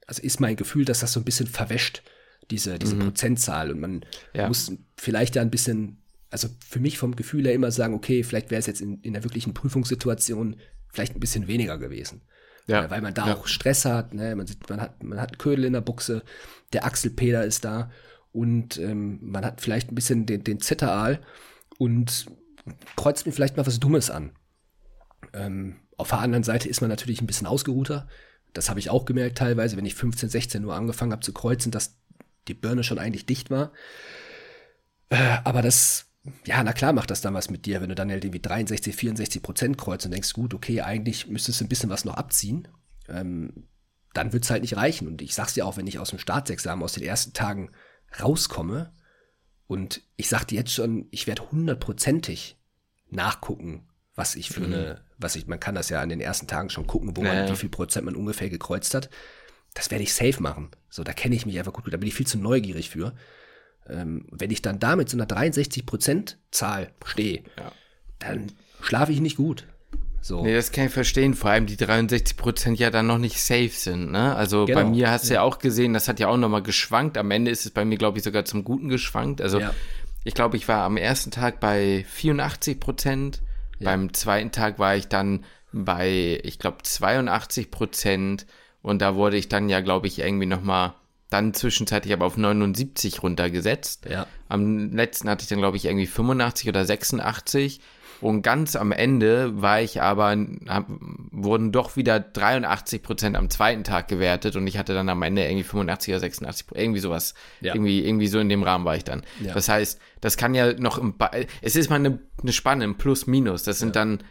also ist mein Gefühl, dass das so ein bisschen verwäscht, diese, diese mhm. Prozentzahl und man ja. muss vielleicht da ein bisschen, also für mich vom Gefühl her immer sagen, okay, vielleicht wäre es jetzt in, in der wirklichen Prüfungssituation vielleicht ein bisschen weniger gewesen. Ja. Äh, weil man da ja. auch Stress hat, ne? man, sieht, man, hat, man hat einen Ködel in der Buchse, der Achselpeder ist da und ähm, man hat vielleicht ein bisschen den, den Zitteraal und kreuzt mir vielleicht mal was Dummes an. Ähm, auf der anderen Seite ist man natürlich ein bisschen ausgeruhter. Das habe ich auch gemerkt teilweise, wenn ich 15, 16 Uhr angefangen habe zu kreuzen, dass die Birne schon eigentlich dicht war. Äh, aber das, ja, na klar macht das dann was mit dir, wenn du dann halt irgendwie 63, 64 Prozent kreuzt und denkst, gut, okay, eigentlich müsstest du ein bisschen was noch abziehen. Ähm, dann wird es halt nicht reichen. Und ich sag's dir auch, wenn ich aus dem Staatsexamen, aus den ersten Tagen rauskomme und ich sag dir jetzt schon, ich werde hundertprozentig nachgucken, was ich für mhm. eine, was ich, man kann das ja an den ersten Tagen schon gucken, wo man, wie viel Prozent man ungefähr gekreuzt hat. Das werde ich safe machen. So, da kenne ich mich einfach gut, da bin ich viel zu neugierig für. Ähm, wenn ich dann damit so einer 63 Prozent Zahl stehe, ja. dann schlafe ich nicht gut. So. Nee, das kann ich verstehen, vor allem die 63 Prozent ja dann noch nicht safe sind, ne? Also genau. bei mir hast du ja. ja auch gesehen, das hat ja auch nochmal geschwankt. Am Ende ist es bei mir, glaube ich, sogar zum Guten geschwankt. Also ja. ich glaube, ich war am ersten Tag bei 84 Prozent, ja. beim zweiten Tag war ich dann bei, ich glaube, 82 Prozent und da wurde ich dann ja, glaube ich, irgendwie nochmal dann zwischenzeitlich aber auf 79 runtergesetzt. Ja. Am letzten hatte ich dann, glaube ich, irgendwie 85 oder 86. Und ganz am Ende war ich aber, hab, wurden doch wieder 83 Prozent am zweiten Tag gewertet und ich hatte dann am Ende irgendwie 85 oder 86, irgendwie sowas. Ja. Irgendwie, irgendwie so in dem Rahmen war ich dann. Ja. Das heißt, das kann ja noch im, es ist mal eine, eine Spanne im Plus, Minus. Das sind ja. dann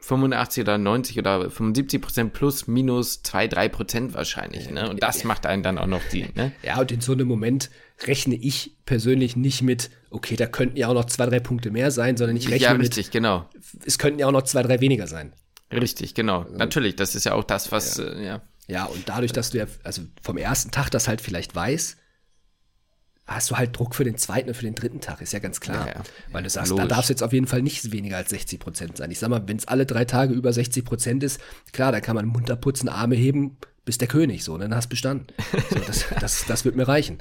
85 oder 90 oder 75 Prozent plus, minus 2, 3 Prozent wahrscheinlich. Ne? Und das macht einen dann auch noch die. Ne? Ja, und in so einem Moment rechne ich persönlich nicht mit, okay, da könnten ja auch noch zwei, drei Punkte mehr sein, sondern ich rechne ja, richtig, mit, genau. es könnten ja auch noch zwei, drei weniger sein. Richtig, genau. Also, Natürlich, das ist ja auch das, was, ja. Äh, ja. Ja, und dadurch, dass du ja, also vom ersten Tag das halt vielleicht weißt, hast du halt Druck für den zweiten und für den dritten Tag, ist ja ganz klar. Ja, ja. Weil du sagst, Logisch. da darf es jetzt auf jeden Fall nicht weniger als 60 Prozent sein. Ich sag mal, wenn es alle drei Tage über 60 Prozent ist, klar, da kann man munter putzen, Arme heben, bist der König, so, dann hast du bestanden. So, das, das, das wird mir reichen.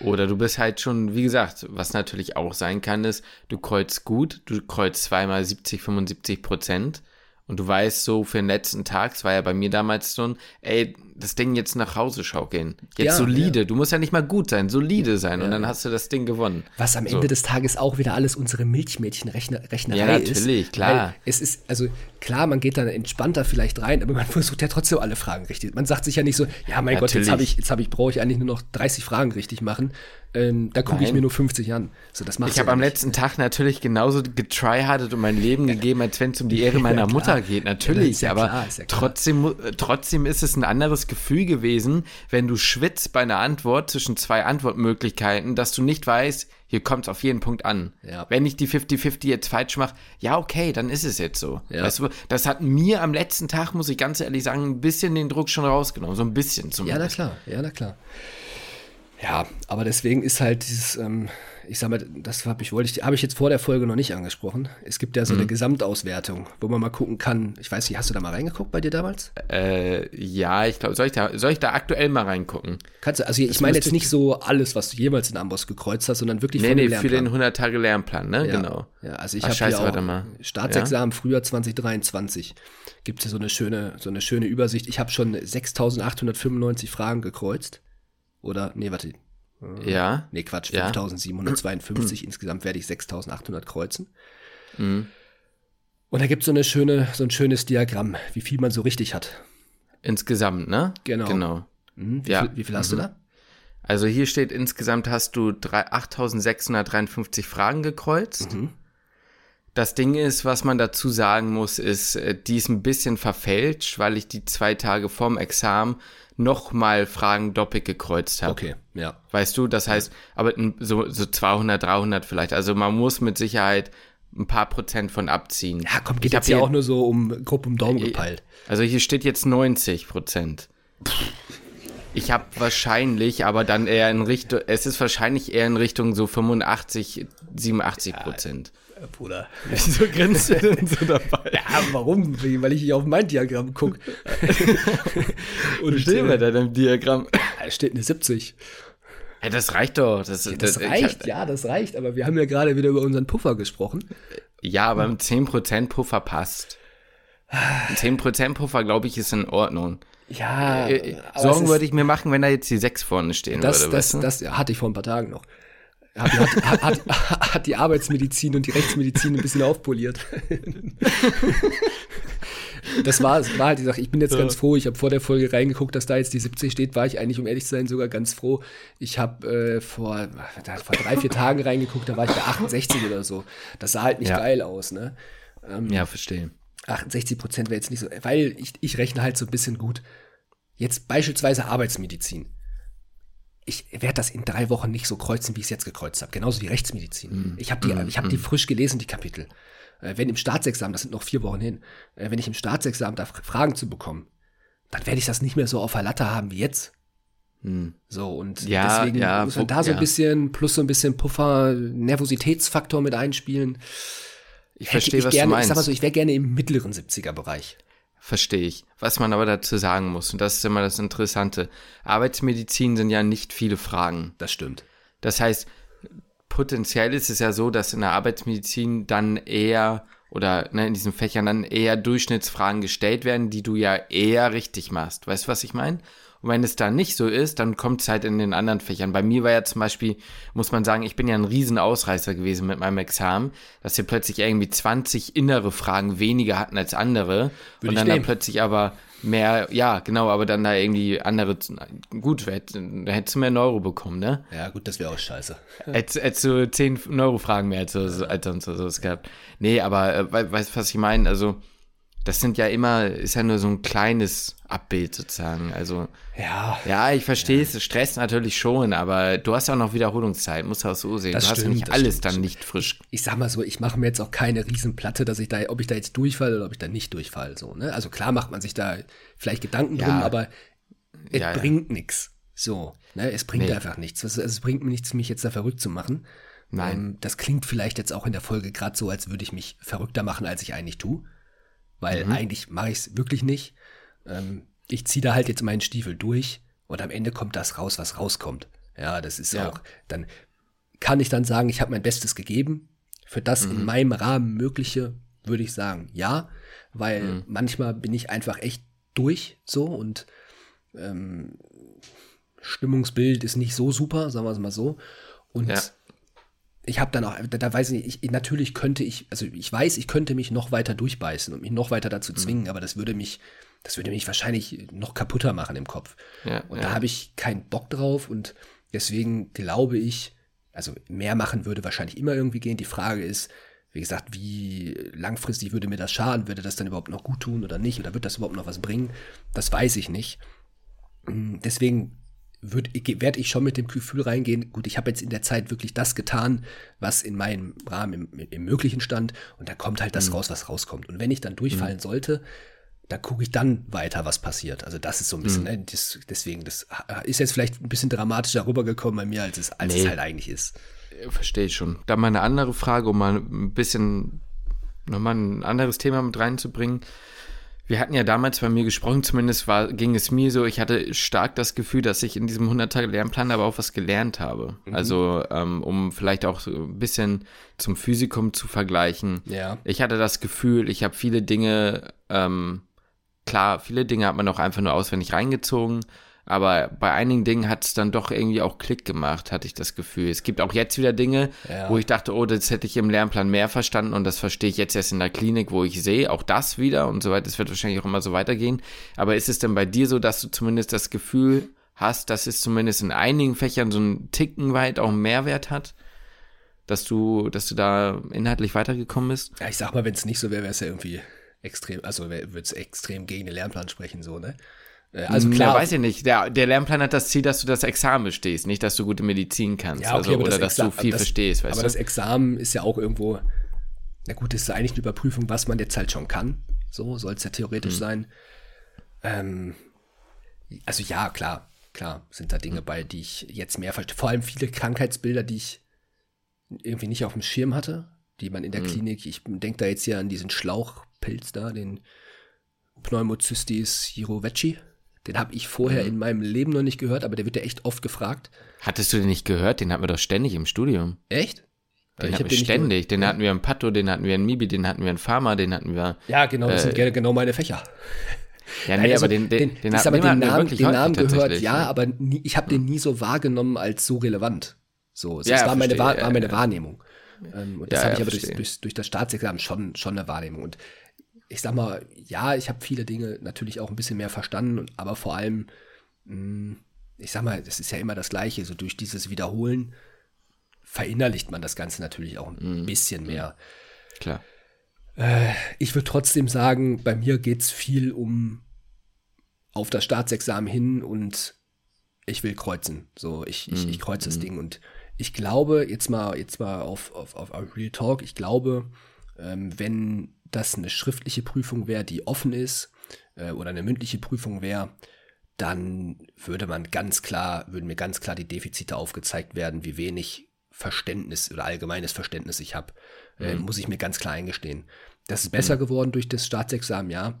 Oder du bist halt schon, wie gesagt, was natürlich auch sein kann, ist, du kreuzt gut, du kreuzt zweimal 70, 75 Prozent und du weißt so für den letzten Tag, es war ja bei mir damals so ein, ey, das Ding jetzt nach Hause schaukeln. Jetzt ja, solide. Ja. Du musst ja nicht mal gut sein, solide sein ja. und dann hast du das Ding gewonnen. Was am so. Ende des Tages auch wieder alles unsere Milchmädchenrechnerei ist. Ja, natürlich, klar. Es ist, also klar, man geht dann entspannter vielleicht rein, aber man versucht ja trotzdem alle Fragen richtig. Man sagt sich ja nicht so, ja, mein natürlich. Gott, jetzt habe ich, jetzt habe ich, brauche ich eigentlich nur noch 30 Fragen richtig machen. Ähm, da gucke ich mir nur 50 an. So, das ich habe am letzten Tag natürlich genauso getryhardet und mein Leben gegeben, als wenn es um die Ehre meiner Mutter geht. Natürlich, aber trotzdem, trotzdem ist es ein anderes Gefühl gewesen, wenn du schwitzt bei einer Antwort zwischen zwei Antwortmöglichkeiten, dass du nicht weißt, hier kommt es auf jeden Punkt an. Ja. Wenn ich die 50-50 jetzt falsch mache, ja, okay, dann ist es jetzt so. Ja. Weißt du, das hat mir am letzten Tag, muss ich ganz ehrlich sagen, ein bisschen den Druck schon rausgenommen. So ein bisschen zumindest. Ja, na klar, ja, na klar. Ja, aber deswegen ist halt dieses, ähm, ich sag mal, das habe ich, wollte ich, habe ich jetzt vor der Folge noch nicht angesprochen. Es gibt ja so mhm. eine Gesamtauswertung, wo man mal gucken kann. Ich weiß nicht, hast du da mal reingeguckt bei dir damals? Äh, ja, ich glaube, soll ich da, soll ich da aktuell mal reingucken? Kannst du, also ich meine jetzt nicht so alles, was du jemals in Amboss gekreuzt hast, sondern wirklich nee, von nee, für den 100 Tage Lernplan, ne? Ja. Genau. Ja, also ich habe hier auch Staatsexamen ja? Frühjahr 2023. Gibt es so eine schöne, so eine schöne Übersicht. Ich habe schon 6.895 Fragen gekreuzt. Oder, nee, warte, ja. Nee, Quatsch, 5752. Ja. Insgesamt werde ich 6800 kreuzen. Mhm. Und da gibt es so eine schöne, so ein schönes Diagramm, wie viel man so richtig hat. Insgesamt, ne? Genau. genau. Mhm. Wie, ja. viel, wie viel hast mhm. du da? Also hier steht insgesamt hast du 8653 Fragen gekreuzt. Mhm. Das Ding ist, was man dazu sagen muss, ist, äh, die ist ein bisschen verfälscht, weil ich die zwei Tage vorm Examen nochmal Fragen doppelt gekreuzt habe. Okay, ja. Weißt du, das heißt, aber so, so 200, 300 vielleicht. Also man muss mit Sicherheit ein paar Prozent von abziehen. Ja, komm, geht ich jetzt ja auch nur so um grob um Daumen gepeilt. Also hier steht jetzt 90 Prozent. Ich habe wahrscheinlich, aber dann eher in Richtung, es ist wahrscheinlich eher in Richtung so 85, 87 Prozent. Ja, Bruder. Wieso grinst du denn so dabei? Ja, warum? Weil ich hier auf mein Diagramm gucke. Und steht bei deinem Diagramm? Da steht eine 70. Ja, das reicht doch. Das, ja, das, das reicht, hab, ja, das reicht. Aber wir haben ja gerade wieder über unseren Puffer gesprochen. Ja, aber ein 10% Puffer passt. Ein 10% Puffer, glaube ich, ist in Ordnung. Ja, äh, äh Sorgen würde ich mir machen, wenn da jetzt die 6 vorne stehen das, würde. Das, weißt du? das hatte ich vor ein paar Tagen noch. Hat, hat, hat, hat, die Arbeitsmedizin und die Rechtsmedizin ein bisschen aufpoliert. das war, war halt die Sache. Ich bin jetzt ja. ganz froh. Ich habe vor der Folge reingeguckt, dass da jetzt die 70 steht. War ich eigentlich, um ehrlich zu sein, sogar ganz froh. Ich habe äh, vor, vor drei, vier Tagen reingeguckt, da war ich bei 68 oder so. Das sah halt nicht ja. geil aus, ne? Ähm, ja, verstehe. 68 Prozent wäre jetzt nicht so, weil ich, ich rechne halt so ein bisschen gut. Jetzt beispielsweise Arbeitsmedizin. Ich werde das in drei Wochen nicht so kreuzen, wie ich es jetzt gekreuzt habe. Genauso wie Rechtsmedizin. Mm. Ich habe die, mm. ich hab die hm. frisch gelesen, die Kapitel. Äh, wenn im Staatsexamen, das sind noch vier Wochen hin, äh, wenn ich im Staatsexamen da Fragen zu bekommen, dann werde ich das nicht mehr so auf der Latte haben wie jetzt. Hm. So, und ja, deswegen ja, muss man da so ein bisschen, plus so ein bisschen Puffer, Nervositätsfaktor mit einspielen. Ich verstehe, was gerne, du meinst. Ich sag mal so, ich wäre gerne im mittleren 70er-Bereich. Verstehe ich. Was man aber dazu sagen muss, und das ist immer das Interessante, Arbeitsmedizin sind ja nicht viele Fragen. Das stimmt. Das heißt, potenziell ist es ja so, dass in der Arbeitsmedizin dann eher oder ne, in diesen Fächern dann eher Durchschnittsfragen gestellt werden, die du ja eher richtig machst. Weißt du, was ich meine? Und wenn es da nicht so ist, dann kommt es halt in den anderen Fächern. Bei mir war ja zum Beispiel, muss man sagen, ich bin ja ein Riesenausreißer gewesen mit meinem Examen, dass wir plötzlich irgendwie 20 innere Fragen weniger hatten als andere. Würde und dann da plötzlich aber mehr, ja, genau, aber dann da irgendwie andere, gut, da hättest du mehr Neuro bekommen, ne? Ja, gut, das wäre auch scheiße. Hättest, du 10 Neuro-Fragen mehr als, als, als sonst was gehabt. Nee, aber äh, weißt du, was ich meine? Also, das sind ja immer, ist ja nur so ein kleines Abbild sozusagen. Also ja, ja, ich verstehe ja. es, Stress natürlich schon, aber du hast auch noch Wiederholungszeit, musst du auch so sehen. Das du stimmt, hast nicht alles stimmt. dann nicht frisch. Ich, ich, sag mal so, ich mache mir jetzt auch keine Riesenplatte, dass ich da, ob ich da jetzt durchfalle oder ob ich da nicht durchfalle. So, ne? Also klar macht man sich da vielleicht Gedanken ja. drum, aber es ja, bringt nichts. So, ne? Es bringt nee. einfach nichts. Also, es bringt mir nichts, mich jetzt da verrückt zu machen. Nein. Ähm, das klingt vielleicht jetzt auch in der Folge gerade so, als würde ich mich verrückter machen, als ich eigentlich tue weil mhm. eigentlich mache ich es wirklich nicht. Ähm, ich ziehe da halt jetzt meinen Stiefel durch und am Ende kommt das raus, was rauskommt. Ja, das ist ja. auch, dann kann ich dann sagen, ich habe mein Bestes gegeben. Für das mhm. in meinem Rahmen mögliche, würde ich sagen, ja, weil mhm. manchmal bin ich einfach echt durch so und ähm, Stimmungsbild ist nicht so super, sagen wir es mal so. Und ja ich habe dann auch, da, da weiß ich nicht, ich, natürlich könnte ich, also ich weiß, ich könnte mich noch weiter durchbeißen und mich noch weiter dazu mhm. zwingen, mhm. aber das würde mich, das würde mich wahrscheinlich noch kaputter machen im Kopf. Ja, und ja. da habe ich keinen Bock drauf und deswegen glaube ich, also mehr machen würde wahrscheinlich immer irgendwie gehen. Die Frage ist, wie gesagt, wie langfristig würde mir das schaden? Würde das dann überhaupt noch gut tun oder nicht? Oder wird das überhaupt noch was bringen? Das weiß ich nicht. Deswegen werde ich schon mit dem Gefühl reingehen, gut, ich habe jetzt in der Zeit wirklich das getan, was in meinem Rahmen im, im Möglichen stand und da kommt halt das mhm. raus, was rauskommt. Und wenn ich dann durchfallen mhm. sollte, da gucke ich dann weiter, was passiert. Also das ist so ein bisschen, mhm. ne, das, deswegen, das ist jetzt vielleicht ein bisschen dramatischer rübergekommen bei mir, als es, als nee. es halt eigentlich ist. Verstehe ich schon. Dann mal eine andere Frage, um mal ein bisschen nochmal ein anderes Thema mit reinzubringen. Wir hatten ja damals bei mir gesprochen, zumindest war, ging es mir so, ich hatte stark das Gefühl, dass ich in diesem 100-Tage-Lernplan aber auch was gelernt habe. Mhm. Also, ähm, um vielleicht auch so ein bisschen zum Physikum zu vergleichen. Ja. Ich hatte das Gefühl, ich habe viele Dinge, ähm, klar, viele Dinge hat man auch einfach nur auswendig reingezogen, aber bei einigen Dingen hat es dann doch irgendwie auch Klick gemacht, hatte ich das Gefühl. Es gibt auch jetzt wieder Dinge, ja. wo ich dachte, oh, das hätte ich im Lernplan mehr verstanden und das verstehe ich jetzt erst in der Klinik, wo ich sehe, auch das wieder und so weiter. Es wird wahrscheinlich auch immer so weitergehen. Aber ist es denn bei dir so, dass du zumindest das Gefühl hast, dass es zumindest in einigen Fächern so einen Ticken weit auch einen Mehrwert hat? Dass du, dass du da inhaltlich weitergekommen bist? Ja, ich sag mal, wenn es nicht so wäre, wäre es ja irgendwie extrem, also würde es extrem gegen den Lernplan sprechen, so, ne? Äh, also klar. Ja, weiß ich nicht. Der, der Lernplan hat das Ziel, dass du das Examen bestehst, nicht, dass du gute Medizin kannst. Ja, okay, also, oder das dass du viel das, verstehst, weißt aber du? das Examen ist ja auch irgendwo, na gut, das ist eigentlich eine Überprüfung, was man jetzt halt schon kann. So soll es ja theoretisch hm. sein. Ähm, also ja, klar, klar, sind da Dinge hm. bei, die ich jetzt mehr verstehe. Vor allem viele Krankheitsbilder, die ich irgendwie nicht auf dem Schirm hatte, die man in der hm. Klinik, ich denke da jetzt hier an diesen Schlauchpilz da, den Pneumocystis jirovecii den habe ich vorher mhm. in meinem Leben noch nicht gehört, aber der wird ja echt oft gefragt. Hattest du den nicht gehört? Den hatten wir doch ständig im Studium. Echt? Den ich hatten wir ständig. Den ja. hatten wir in Pato, den hatten wir in Mibi, den hatten wir in Pharma, den hatten wir. Ja, genau, das äh, sind genau meine Fächer. Ja, nee, also, aber den, den, den, den, aber den Namen, den Namen gehört, ja, aber nie, ich habe den nie so wahrgenommen als so relevant. So, es ja, war, meine, war, war meine Wahrnehmung. Ähm, und das ja, habe ich aber durch, durch, durch, das Staatsexamen schon, schon eine Wahrnehmung. Und ich sag mal, ja, ich habe viele Dinge natürlich auch ein bisschen mehr verstanden, aber vor allem, hm, ich sag mal, das ist ja immer das Gleiche. So durch dieses Wiederholen verinnerlicht man das Ganze natürlich auch ein mhm. bisschen mehr. Klar. Äh, ich würde trotzdem sagen, bei mir geht es viel um auf das Staatsexamen hin und ich will kreuzen. So, ich, ich, ich mhm. kreuze das mhm. Ding und ich glaube, jetzt mal, jetzt mal auf, auf, auf Real Talk, ich glaube, ähm, wenn das eine schriftliche Prüfung wäre, die offen ist, äh, oder eine mündliche Prüfung wäre, dann würde man ganz klar, würden mir ganz klar die Defizite aufgezeigt werden, wie wenig Verständnis oder allgemeines Verständnis ich habe. Äh, mhm. muss ich mir ganz klar eingestehen. Das ist besser mhm. geworden durch das Staatsexamen, ja.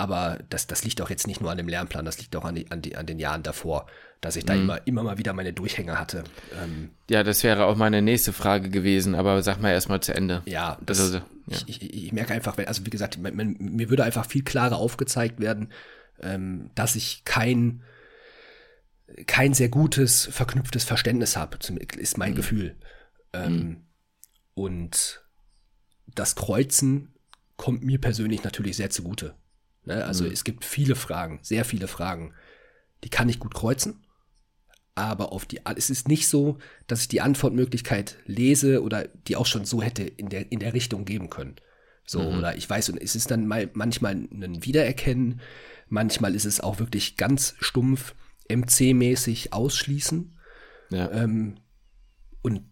Aber das, das liegt auch jetzt nicht nur an dem Lernplan, das liegt auch an, die, an, die, an den Jahren davor, dass ich da mhm. immer, immer mal wieder meine Durchhänger hatte. Ähm, ja, das wäre auch meine nächste Frage gewesen, aber sag mal erstmal zu Ende. Ja, das, also, ja. Ich, ich, ich, merke einfach, also wie gesagt, man, mir würde einfach viel klarer aufgezeigt werden, ähm, dass ich kein, kein sehr gutes, verknüpftes Verständnis habe, ist mein mhm. Gefühl. Ähm, mhm. Und das Kreuzen kommt mir persönlich natürlich sehr zugute. Ne? Also mhm. es gibt viele Fragen, sehr viele Fragen, die kann ich gut kreuzen. Aber auf die, es ist nicht so, dass ich die Antwortmöglichkeit lese oder die auch schon so hätte in der, in der Richtung geben können. So, mhm. oder ich weiß, und es ist dann mal manchmal ein Wiedererkennen, manchmal ist es auch wirklich ganz stumpf, MC-mäßig ausschließen. Ja. Ähm, und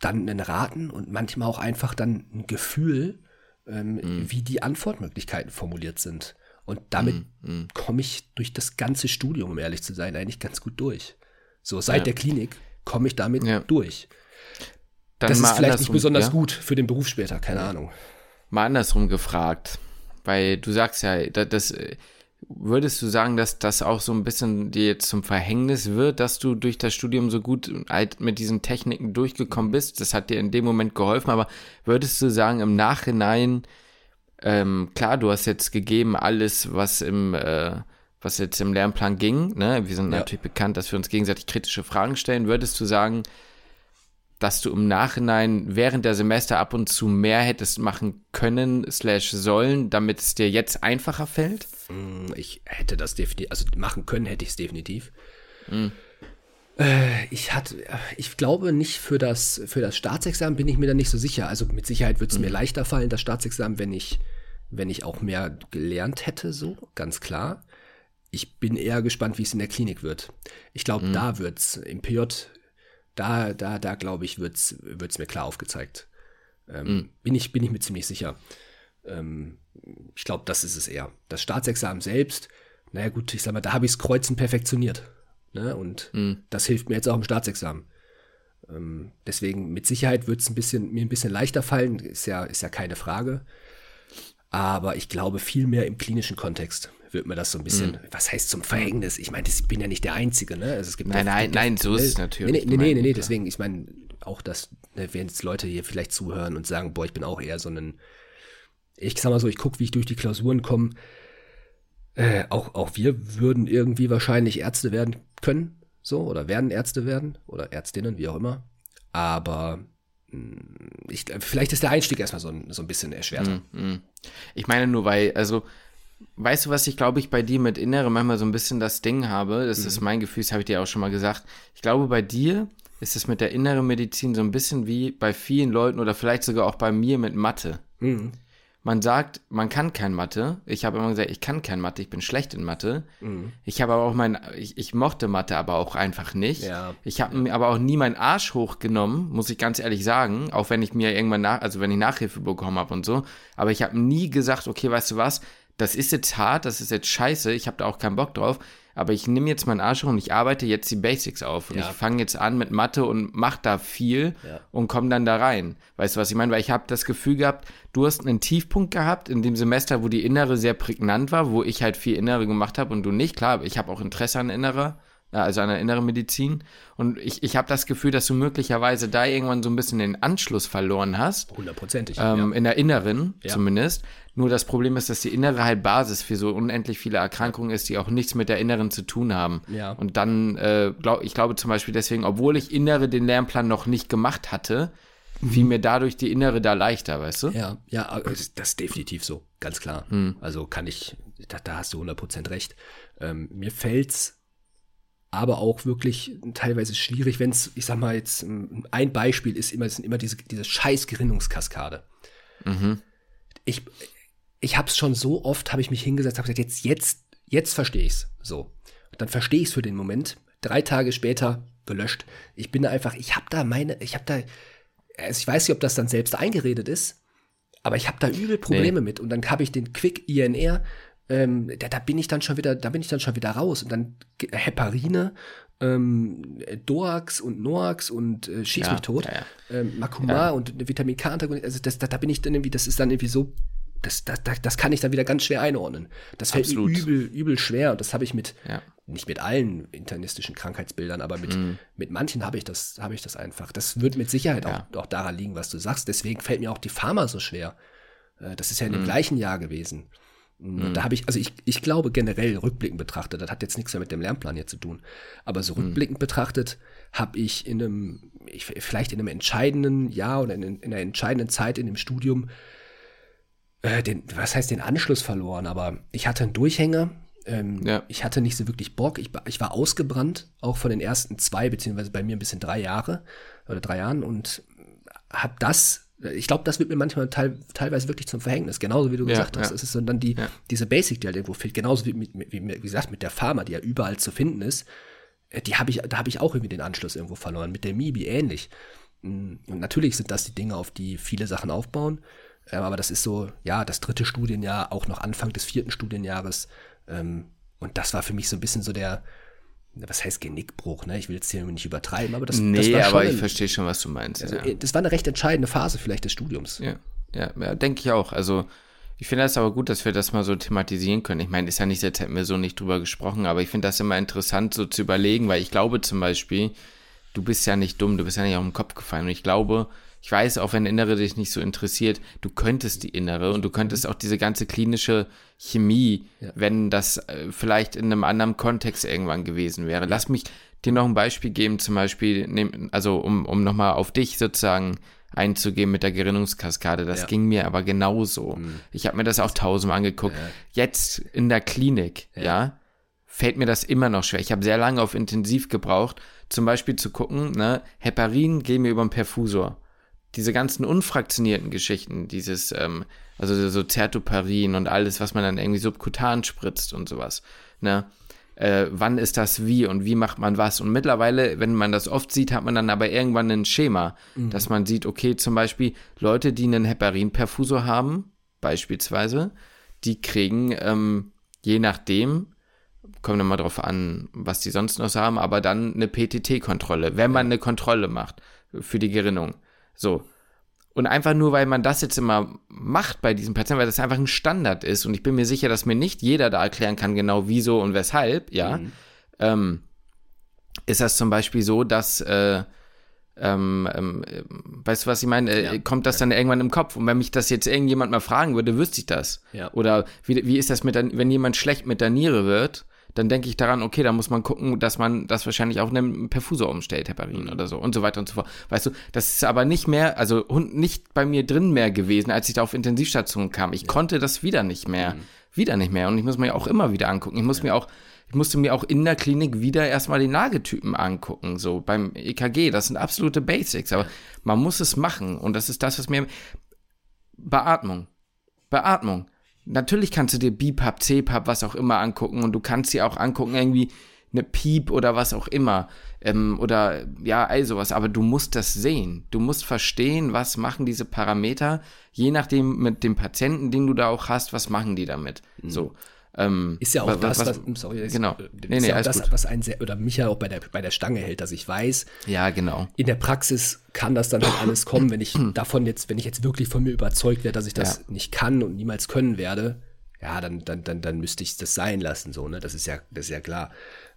dann ein Raten und manchmal auch einfach dann ein Gefühl, ähm, mhm. wie die Antwortmöglichkeiten formuliert sind. Und damit mm, mm. komme ich durch das ganze Studium, um ehrlich zu sein, eigentlich ganz gut durch. So, seit ja. der Klinik komme ich damit ja. durch. Dann das ist vielleicht nicht besonders ja? gut für den Beruf später, keine Ahnung. Mal andersrum gefragt, weil du sagst ja, das, das würdest du sagen, dass das auch so ein bisschen dir zum Verhängnis wird, dass du durch das Studium so gut halt mit diesen Techniken durchgekommen bist? Das hat dir in dem Moment geholfen, aber würdest du sagen, im Nachhinein ähm, klar, du hast jetzt gegeben alles, was im, äh, was jetzt im Lernplan ging. Ne? Wir sind ja. natürlich bekannt, dass wir uns gegenseitig kritische Fragen stellen. Würdest du sagen, dass du im Nachhinein während der Semester ab und zu mehr hättest machen können, slash sollen, damit es dir jetzt einfacher fällt? Mm, ich hätte das definitiv, also machen können hätte ich es definitiv. Mhm. Äh, ich hatte, ich glaube nicht für das, für das Staatsexamen bin ich mir da nicht so sicher. Also mit Sicherheit würde es mhm. mir leichter fallen, das Staatsexamen, wenn ich, wenn ich auch mehr gelernt hätte, so, ganz klar. Ich bin eher gespannt, wie es in der Klinik wird. Ich glaube, mhm. da wird's, im PJ, da, da, da glaube ich, wird's, wird's mir klar aufgezeigt. Ähm, mhm. bin, ich, bin ich mir ziemlich sicher. Ähm, ich glaube, das ist es eher. Das Staatsexamen selbst, naja gut, ich sag mal, da habe ich das Kreuzen perfektioniert. Ne? Und mhm. das hilft mir jetzt auch im Staatsexamen. Ähm, deswegen mit Sicherheit wird es ein bisschen, mir ein bisschen leichter fallen, ist ja, ist ja keine Frage. Aber ich glaube, viel mehr im klinischen Kontext wird mir das so ein bisschen, mhm. was heißt zum Verhängnis? Ich meine, ich bin ja nicht der Einzige, ne? Also es gibt nein, ja, nein, nein, so ist es natürlich. Nee, nee, nee, nee, nee deswegen, ich meine, auch das, ne, wenn jetzt Leute hier vielleicht zuhören und sagen, boah, ich bin auch eher so ein, ich sag mal so, ich gucke, wie ich durch die Klausuren komme, äh, auch, auch wir würden irgendwie wahrscheinlich Ärzte werden können, so, oder werden Ärzte werden, oder Ärztinnen, wie auch immer. Aber hm, ich, vielleicht ist der Einstieg erstmal so ein, so ein bisschen erschwerter. Mm, mm. Ich meine nur, weil, also, weißt du, was ich glaube ich bei dir mit Innere manchmal so ein bisschen das Ding habe? Das mhm. ist mein Gefühl, das habe ich dir auch schon mal gesagt. Ich glaube, bei dir ist es mit der inneren Medizin so ein bisschen wie bei vielen Leuten oder vielleicht sogar auch bei mir mit Mathe. Mhm man sagt, man kann kein Mathe. Ich habe immer gesagt, ich kann kein Mathe, ich bin schlecht in Mathe. Mhm. Ich habe aber auch mein, ich, ich, mochte Mathe aber auch einfach nicht. Ja. Ich habe mir aber auch nie meinen Arsch hochgenommen, muss ich ganz ehrlich sagen, auch wenn ich mir irgendwann nach, also wenn ich Nachhilfe bekommen habe und so. Aber ich habe nie gesagt, okay, weißt du was, das ist jetzt hart, das ist jetzt scheiße, ich habe da auch keinen Bock drauf aber ich nehme jetzt meinen Arsch und ich arbeite jetzt die Basics auf. Und ja. ich fange jetzt an mit Mathe und mache da viel ja. und komme dann da rein. Weißt du, was ich meine? Weil ich habe das Gefühl gehabt, du hast einen Tiefpunkt gehabt in dem Semester, wo die Innere sehr prägnant war, wo ich halt viel Innere gemacht habe und du nicht. Klar, ich habe auch Interesse an Innerer, also an der inneren Medizin. Und ich, ich habe das Gefühl, dass du möglicherweise da irgendwann so ein bisschen den Anschluss verloren hast. Hundertprozentig. Ähm, ja. In der inneren ja. zumindest. Nur das Problem ist, dass die innere halt Basis für so unendlich viele Erkrankungen ist, die auch nichts mit der inneren zu tun haben. Ja. Und dann, äh, glaub, ich glaube zum Beispiel deswegen, obwohl ich innere den Lernplan noch nicht gemacht hatte, mhm. fiel mir dadurch die innere da leichter, weißt du? Ja, ja, das ist definitiv so, ganz klar. Mhm. Also kann ich, da, da hast du 100% recht. Ähm, mir fällt's aber auch wirklich teilweise schwierig, wenn es, ich sag mal jetzt, ein Beispiel ist immer, sind immer diese, diese scheiß Gerinnungskaskade. Mhm. Ich, ich habe es schon so oft, habe ich mich hingesetzt, habe gesagt, jetzt, jetzt, jetzt verstehe ich's. So, dann verstehe ich's für den Moment. Drei Tage später gelöscht. Ich bin da einfach, ich habe da meine, ich habe da, also ich weiß nicht, ob das dann selbst eingeredet ist, aber ich habe da übel Probleme nee. mit. Und dann habe ich den Quick INR, ähm, da, da, bin ich dann schon wieder, da bin ich dann schon wieder raus. Und dann Heparine, ähm, Doax und Noax und äh, schieß ja, mich tot, ja, ja. Ähm, Makuma und Vitamin K, also das, da, da bin ich dann irgendwie, das ist dann irgendwie so das, das, das kann ich dann wieder ganz schwer einordnen. Das fällt Absolut. mir übel, übel schwer. Und das habe ich mit, nicht mit allen internistischen Krankheitsbildern, aber mit, mm. mit manchen habe ich das, habe ich das einfach. Das wird mit Sicherheit auch, auch daran liegen, was du sagst. Deswegen fällt mir auch die Pharma so schwer. Äh, das ist ja in dem mm. gleichen Jahr gewesen. Mm. Da habe ich, also ich, ich glaube generell rückblickend betrachtet, das hat jetzt nichts mehr mit dem Lernplan hier zu tun, aber so rückblickend betrachtet habe ich in einem, ich, vielleicht in einem entscheidenden Jahr oder in, in einer entscheidenden Zeit in dem Studium äh, den, was heißt den Anschluss verloren, aber ich hatte einen Durchhänger. Ähm, ja. Ich hatte nicht so wirklich Bock. Ich, ich war ausgebrannt, auch von den ersten zwei, beziehungsweise bei mir ein bisschen drei Jahre oder drei Jahren und habe das ich glaube, das wird mir manchmal teil, teilweise wirklich zum Verhängnis, genauso wie du ja, gesagt hast. Ja. Es ist so dann die, ja. diese Basic, die halt irgendwo fehlt, genauso wie, mit, wie, wie gesagt, mit der Pharma, die ja überall zu finden ist. Äh, die habe ich, da habe ich auch irgendwie den Anschluss irgendwo verloren. Mit der MIBI ähnlich. Mm, und natürlich sind das die Dinge, auf die viele Sachen aufbauen. Ähm, aber das ist so, ja, das dritte Studienjahr, auch noch Anfang des vierten Studienjahres. Ähm, und das war für mich so ein bisschen so der, was heißt Genickbruch, ne? Ich will jetzt hier nicht übertreiben, aber das, nee, das war aber ich verstehe schon, was du meinst. Also, ja. Das war eine recht entscheidende Phase vielleicht des Studiums. Ja, ja, ja denke ich auch. Also ich finde das aber gut, dass wir das mal so thematisieren können. Ich meine, ist ja nicht, jetzt hätten wir so nicht drüber gesprochen, aber ich finde das immer interessant, so zu überlegen, weil ich glaube zum Beispiel, du bist ja nicht dumm, du bist ja nicht auf den Kopf gefallen. Und ich glaube, ich weiß, auch wenn Innere dich nicht so interessiert, du könntest die Innere und du könntest auch diese ganze klinische Chemie, ja. wenn das äh, vielleicht in einem anderen Kontext irgendwann gewesen wäre. Ja. Lass mich dir noch ein Beispiel geben, zum Beispiel, also um, um nochmal auf dich sozusagen einzugehen mit der Gerinnungskaskade. Das ja. ging mir aber genauso. Mhm. Ich habe mir das auch tausendmal angeguckt. Jetzt in der Klinik, ja, fällt mir das immer noch schwer. Ich habe sehr lange auf Intensiv gebraucht, zum Beispiel zu gucken, ne, Heparin gehen mir über den Perfusor diese ganzen unfraktionierten Geschichten, dieses, ähm, also so Zertoparin und alles, was man dann irgendwie subkutan spritzt und sowas, ne? Äh, wann ist das wie und wie macht man was? Und mittlerweile, wenn man das oft sieht, hat man dann aber irgendwann ein Schema, mhm. dass man sieht, okay, zum Beispiel Leute, die einen Heparinperfusor haben, beispielsweise, die kriegen, ähm, je nachdem, kommt immer drauf an, was die sonst noch haben, aber dann eine PTT-Kontrolle, wenn man eine Kontrolle macht für die Gerinnung. So. Und einfach nur, weil man das jetzt immer macht bei diesem Patienten, weil das einfach ein Standard ist und ich bin mir sicher, dass mir nicht jeder da erklären kann, genau wieso und weshalb, ja, mhm. ähm, ist das zum Beispiel so, dass, äh, ähm, ähm, weißt du, was ich meine? Äh, ja. Kommt das dann irgendwann im Kopf? Und wenn mich das jetzt irgendjemand mal fragen würde, wüsste ich das. Ja. Oder wie, wie ist das mit, der, wenn jemand schlecht mit der Niere wird? Dann denke ich daran, okay, da muss man gucken, dass man das wahrscheinlich auf einem Perfusor umstellt, Heparin mhm. oder so und so weiter und so fort. Weißt du, das ist aber nicht mehr, also nicht bei mir drin mehr gewesen, als ich da auf Intensivstation kam. Ich ja. konnte das wieder nicht mehr. Mhm. Wieder nicht mehr. Und ich muss mir auch immer wieder angucken. Ich muss ja. mir auch, ich musste mir auch in der Klinik wieder erstmal die Nagetypen angucken, so beim EKG. Das sind absolute Basics, aber man muss es machen. Und das ist das, was mir. Beatmung. Beatmung natürlich kannst du dir BPAP, CPAP, was auch immer angucken und du kannst dir auch angucken, irgendwie eine Piep oder was auch immer. Ähm, oder ja, all sowas. Aber du musst das sehen. Du musst verstehen, was machen diese Parameter, je nachdem mit dem Patienten, den du da auch hast, was machen die damit. Mhm. So. Ähm, ist ja auch was, das, was, was, sorry, genau. Ist, nee, nee, ja das, was einen sehr, oder mich ja auch bei der, bei der Stange hält, dass ich weiß. Ja, genau. In der Praxis kann das dann halt alles kommen, wenn ich davon jetzt, wenn ich jetzt wirklich von mir überzeugt werde, dass ich das ja. nicht kann und niemals können werde, ja, dann, dann, dann, dann müsste ich das sein lassen, so, ne? Das ist ja, das ist ja klar.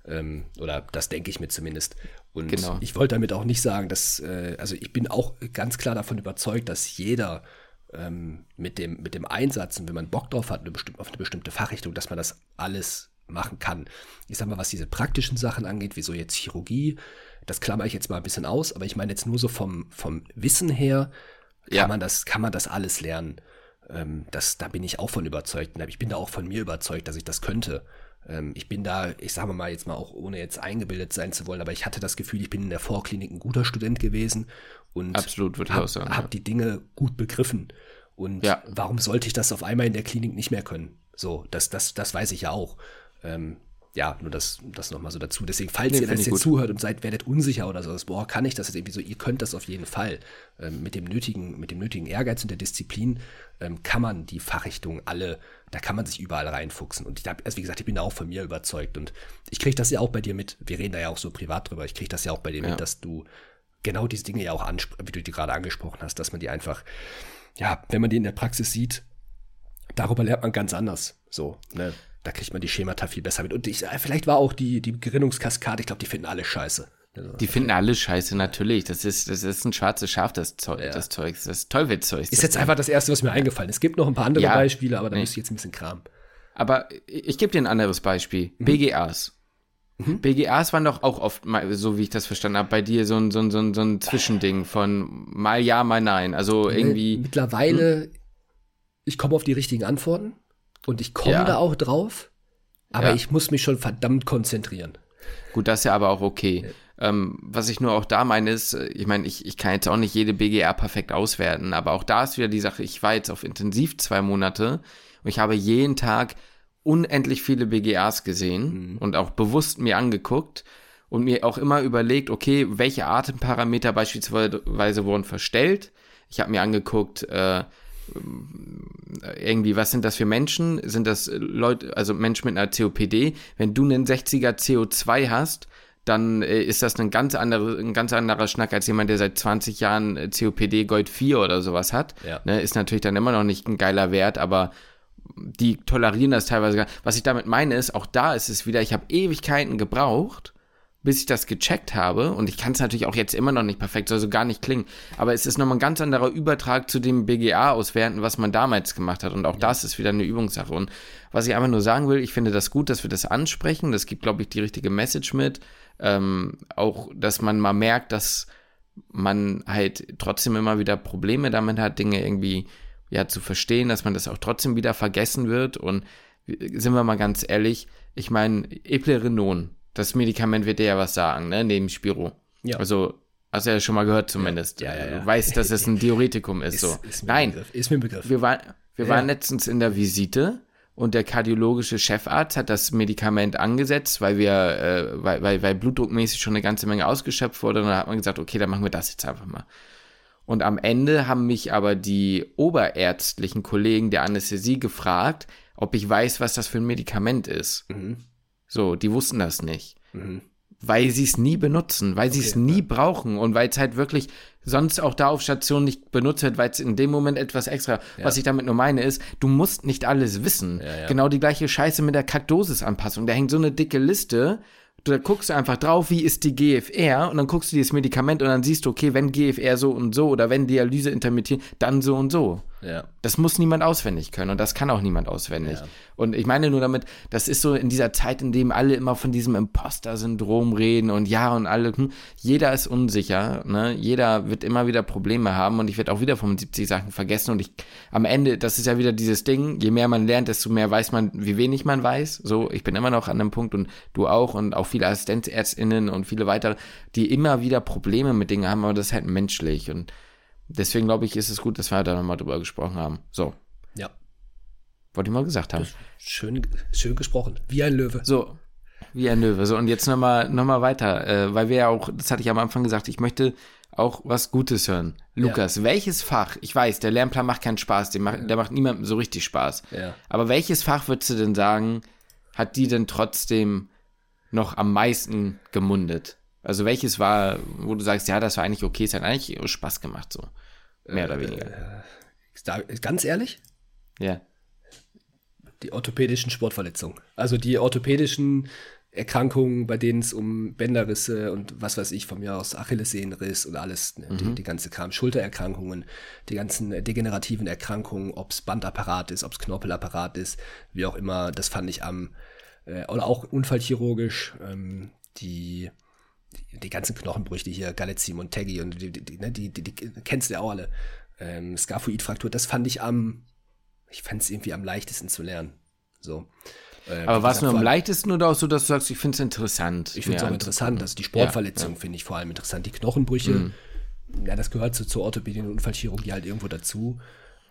Ähm, oder das denke ich mir zumindest. Und genau. ich wollte damit auch nicht sagen, dass, äh, also ich bin auch ganz klar davon überzeugt, dass jeder ähm, mit, dem, mit dem Einsatz und wenn man Bock drauf hat, eine auf eine bestimmte Fachrichtung, dass man das alles machen kann. Ich sag mal, was diese praktischen Sachen angeht, wie so jetzt Chirurgie, das klammer ich jetzt mal ein bisschen aus, aber ich meine jetzt nur so vom, vom Wissen her, kann, ja. man das, kann man das alles lernen. Ähm, das, da bin ich auch von überzeugt. Ich bin da auch von mir überzeugt, dass ich das könnte. Ähm, ich bin da, ich sage mal jetzt mal auch, ohne jetzt eingebildet sein zu wollen, aber ich hatte das Gefühl, ich bin in der Vorklinik ein guter Student gewesen und Absolut, würde hab, ich auch Hab die Dinge gut begriffen. Und ja. warum sollte ich das auf einmal in der Klinik nicht mehr können? So, das, das, das weiß ich ja auch. Ähm, ja, nur das, das nochmal so dazu. Deswegen, falls nee, ihr das jetzt zuhört und seid, werdet unsicher oder so, boah, kann ich das jetzt irgendwie so, ihr könnt das auf jeden Fall. Ähm, mit dem nötigen, mit dem nötigen Ehrgeiz und der Disziplin ähm, kann man die Fachrichtungen alle, da kann man sich überall reinfuchsen. Und ich hab, also wie gesagt, ich bin da auch von mir überzeugt und ich kriege das ja auch bei dir mit. Wir reden da ja auch so privat drüber. Ich kriege das ja auch bei dir ja. mit, dass du genau diese Dinge ja auch ansprichst, wie du die gerade angesprochen hast, dass man die einfach, ja, wenn man die in der Praxis sieht, darüber lernt man ganz anders. So, ne? da kriegt man die Schemata viel besser mit. Und ich, äh, vielleicht war auch die, die Gerinnungskaskade, ich glaube, die finden alle scheiße. Also, die finden alle scheiße, natürlich. Das ist, das ist ein schwarzes Schaf, das, Zeug, ja. das Zeug, das Teufelszeug. Ist jetzt einfach das Erste, was mir eingefallen ist. Es gibt noch ein paar andere ja, Beispiele, aber da nee. müsste ich jetzt ein bisschen Kram. Aber ich gebe dir ein anderes Beispiel. Mhm. BGAs. Mhm. BGAs waren doch auch oft, mal, so wie ich das verstanden habe, bei dir so ein, so ein, so ein, so ein Zwischending von mal ja, mal nein. Also irgendwie. Mittlerweile, hm? ich komme auf die richtigen Antworten. Und ich komme ja. da auch drauf, aber ja. ich muss mich schon verdammt konzentrieren. Gut, das ist ja aber auch okay. Ja. Ähm, was ich nur auch da meine ist, ich meine, ich, ich kann jetzt auch nicht jede BGR perfekt auswerten, aber auch da ist wieder die Sache, ich war jetzt auf Intensiv zwei Monate und ich habe jeden Tag unendlich viele BGAs gesehen mhm. und auch bewusst mir angeguckt und mir auch immer überlegt, okay, welche Atemparameter beispielsweise wurden verstellt. Ich habe mir angeguckt, äh, irgendwie, was sind das für Menschen? Sind das Leute, also Menschen mit einer COPD? Wenn du einen 60er CO2 hast, dann äh, ist das ein ganz, andere, ein ganz anderer Schnack als jemand, der seit 20 Jahren äh, COPD Gold 4 oder sowas hat. Ja. Ne, ist natürlich dann immer noch nicht ein geiler Wert, aber die tolerieren das teilweise gar Was ich damit meine ist, auch da ist es wieder, ich habe Ewigkeiten gebraucht, bis ich das gecheckt habe, und ich kann es natürlich auch jetzt immer noch nicht perfekt, soll so gar nicht klingen, aber es ist nochmal ein ganz anderer Übertrag zu dem BGA-Auswerten, was man damals gemacht hat. Und auch ja. das ist wieder eine Übungssache. Und was ich einfach nur sagen will, ich finde das gut, dass wir das ansprechen. Das gibt, glaube ich, die richtige Message mit. Ähm, auch, dass man mal merkt, dass man halt trotzdem immer wieder Probleme damit hat, Dinge irgendwie ja zu verstehen, dass man das auch trotzdem wieder vergessen wird. Und sind wir mal ganz ehrlich, ich meine, Eplerenon, das Medikament wird dir ja was sagen, ne? Neben Spiro. Ja. Also, hast du ja schon mal gehört zumindest. Ja, ja, ja. Du weißt, dass es ein Diuretikum ist, ist so. Ist Nein. Begriff. Ist mir ein Begriff. Wir, war, wir waren letztens in der Visite und der kardiologische Chefarzt hat das Medikament angesetzt, weil wir, äh, weil, weil, weil blutdruckmäßig schon eine ganze Menge ausgeschöpft wurde. Und dann hat man gesagt, okay, dann machen wir das jetzt einfach mal. Und am Ende haben mich aber die oberärztlichen Kollegen der Anästhesie gefragt, ob ich weiß, was das für ein Medikament ist. Mhm. So, die wussten das nicht. Mhm. Weil sie es nie benutzen, weil okay, sie es nie ja. brauchen und weil es halt wirklich sonst auch da auf Station nicht benutzt wird, weil es in dem Moment etwas extra, ja. was ich damit nur meine, ist, du musst nicht alles wissen. Ja, genau die gleiche Scheiße mit der Kaktosis-Anpassung. Da hängt so eine dicke Liste da guckst einfach drauf, wie ist die GFR und dann guckst du dir das Medikament und dann siehst du, okay, wenn GFR so und so oder wenn Dialyse intermittiert, dann so und so. Ja. Das muss niemand auswendig können und das kann auch niemand auswendig. Ja. Und ich meine nur damit, das ist so in dieser Zeit, in dem alle immer von diesem Imposter-Syndrom reden und ja und alle, hm, jeder ist unsicher, ne? Jeder wird immer wieder Probleme haben und ich werde auch wieder 75 Sachen vergessen und ich am Ende, das ist ja wieder dieses Ding, je mehr man lernt, desto mehr weiß man, wie wenig man weiß. So, ich bin immer noch an dem Punkt und du auch und auch viele Assistenzärztinnen und viele weitere, die immer wieder Probleme mit Dingen haben, aber das ist halt menschlich und Deswegen glaube ich, ist es gut, dass wir da nochmal drüber gesprochen haben. So. Ja. Wollte ich mal gesagt haben. Schön, schön gesprochen. Wie ein Löwe. So. Wie ein Löwe. So, und jetzt nochmal noch mal weiter, äh, weil wir ja auch, das hatte ich am Anfang gesagt, ich möchte auch was Gutes hören. Lukas, ja. welches Fach, ich weiß, der Lernplan macht keinen Spaß, der macht, der macht niemandem so richtig Spaß. Ja. Aber welches Fach würdest du denn sagen, hat die denn trotzdem noch am meisten gemundet? Also welches war, wo du sagst, ja, das war eigentlich okay, es hat eigentlich Spaß gemacht so. Mehr oder weniger. Äh, ganz ehrlich? Ja. Die orthopädischen Sportverletzungen. Also die orthopädischen Erkrankungen, bei denen es um Bänderrisse und was weiß ich, von mir aus Achillessehnenriss und alles, ne, mhm. die, die, ganze Kram, Schultererkrankungen, die ganzen degenerativen Erkrankungen, ob es Bandapparat ist, ob es Knorpelapparat ist, wie auch immer, das fand ich am, äh, oder auch unfallchirurgisch, ähm, die, die, ganzen Knochenbrüche hier, Galetzim und Teggi und die, die, ne, die, die, die, kennst du ja auch alle, ähm, Scaphoidfraktur, das fand ich am, ich fand es irgendwie am leichtesten zu lernen, so. Äh, Aber war es nur am leichtesten oder auch so, dass du sagst, ich finde es interessant? Ich finde es auch interessant. Also die Sportverletzung ja, ja. finde ich vor allem interessant. Die Knochenbrüche, mhm. ja, das gehört so zur Orthopädie und Unfallchirurgie halt irgendwo dazu.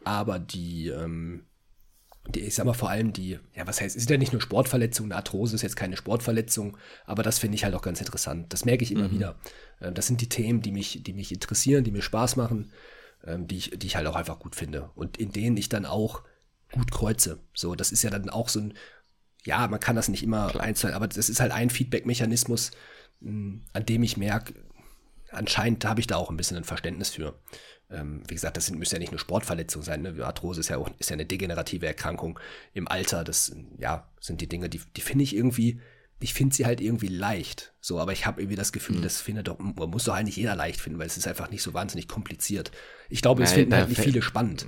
Aber die, ähm, die, ich sag mal vor allem die, ja, was heißt, ist ja nicht nur Sportverletzung, eine Arthrose ist jetzt keine Sportverletzung, aber das finde ich halt auch ganz interessant. Das merke ich immer mhm. wieder. Ähm, das sind die Themen, die mich, die mich interessieren, die mir Spaß machen, ähm, die, ich, die ich halt auch einfach gut finde. Und in denen ich dann auch gut kreuze. So, das ist ja dann auch so ein, ja, man kann das nicht immer einzeln, aber das ist halt ein Feedback-Mechanismus, hm, an dem ich merke, anscheinend habe ich da auch ein bisschen ein Verständnis für. Ähm, wie gesagt, das sind, müssen ja nicht nur Sportverletzungen sein. Ne? Arthrose ist ja auch ist ja eine degenerative Erkrankung im Alter. Das ja, sind die Dinge, die, die finde ich irgendwie, ich finde sie halt irgendwie leicht. So, aber ich habe irgendwie das Gefühl, mhm. das findet doch, muss doch eigentlich jeder leicht finden, weil es ist einfach nicht so wahnsinnig kompliziert. Ich glaube, es finden halt nicht viele spannend.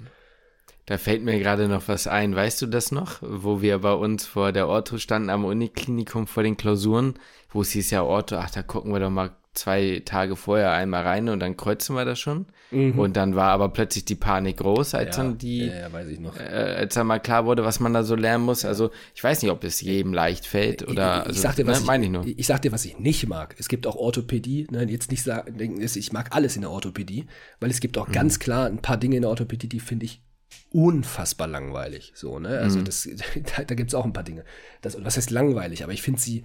Da fällt mir gerade noch was ein. Weißt du das noch? Wo wir bei uns vor der Ortho standen am Uniklinikum vor den Klausuren, wo es hieß ja Ortho, ach, da gucken wir doch mal zwei Tage vorher einmal rein und dann kreuzen wir das schon. Mhm. Und dann war aber plötzlich die Panik groß, als ja, dann die, ja, äh, als dann mal klar wurde, was man da so lernen muss. Also ich weiß nicht, ob es jedem leicht fällt oder. Ich, ich, also, sag dir, was ne, ich, ich, nur. ich sag dir, was ich nicht mag. Es gibt auch Orthopädie. Ne, jetzt nicht sagen, ich mag alles in der Orthopädie, weil es gibt auch mhm. ganz klar ein paar Dinge in der Orthopädie, die finde ich unfassbar langweilig. So, ne? Also mhm. das, da, da gibt es auch ein paar Dinge. Das, was heißt langweilig? Aber ich finde sie,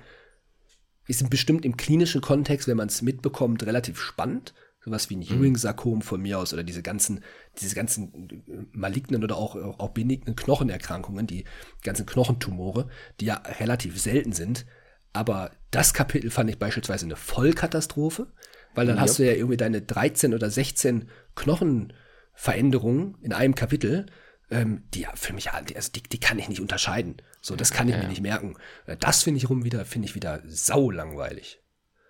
sind bestimmt im klinischen Kontext, wenn man es mitbekommt, relativ spannend. Sowas wie ein mhm. Ewing-Sarkom von mir aus oder diese ganzen, diese ganzen malignen oder auch, auch benignen Knochenerkrankungen, die ganzen Knochentumore, die ja relativ selten sind. Aber das Kapitel fand ich beispielsweise eine Vollkatastrophe, weil dann ja. hast du ja irgendwie deine 13 oder 16 Knochen Veränderungen in einem Kapitel, ähm, die für mich, also die, die kann ich nicht unterscheiden. So, das kann ich ja, mir nicht merken. Äh, das finde ich rum wieder, finde ich wieder sau langweilig.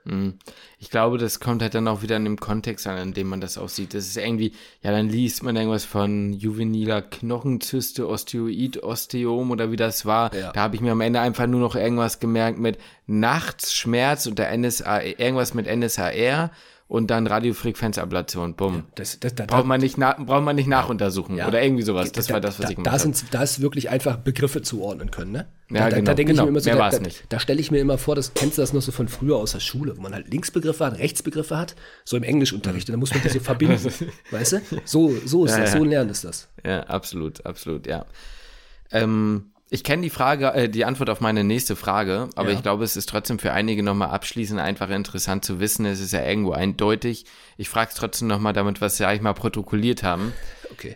Mhm. Ich glaube, das kommt halt dann auch wieder in dem Kontext an, in dem man das auch sieht. Das ist irgendwie, ja, dann liest man irgendwas von juveniler Knochenzyste, Osteoid, Osteom oder wie das war. Ja. Da habe ich mir am Ende einfach nur noch irgendwas gemerkt mit Nachtsschmerz und der NSA, irgendwas mit NSAR und dann Radiofrequenzablation, bumm. Ja, das, das, da, braucht, man nicht braucht man nicht nachuntersuchen ja, oder irgendwie sowas. Das da, war das, was da, ich gemacht habe. Da ist wirklich einfach Begriffe zuordnen können, ne? Ja, da, genau. Da, denke genau. ich mir immer so, Mehr da, nicht. da stelle ich mir immer vor, das kennst du das noch so von früher aus der Schule, wo man halt Linksbegriffe hat, Rechtsbegriffe hat, so im Englischunterricht. Und dann muss man die so verbinden. weißt du? So, so ist das, so lernen ist das. Ja, absolut, absolut, ja. Ähm, ich kenne die Frage, äh, die Antwort auf meine nächste Frage, aber ja. ich glaube, es ist trotzdem für einige nochmal abschließend einfach interessant zu wissen. Es ist ja irgendwo eindeutig. Ich frage es trotzdem nochmal damit, was wir eigentlich mal protokolliert haben. Okay.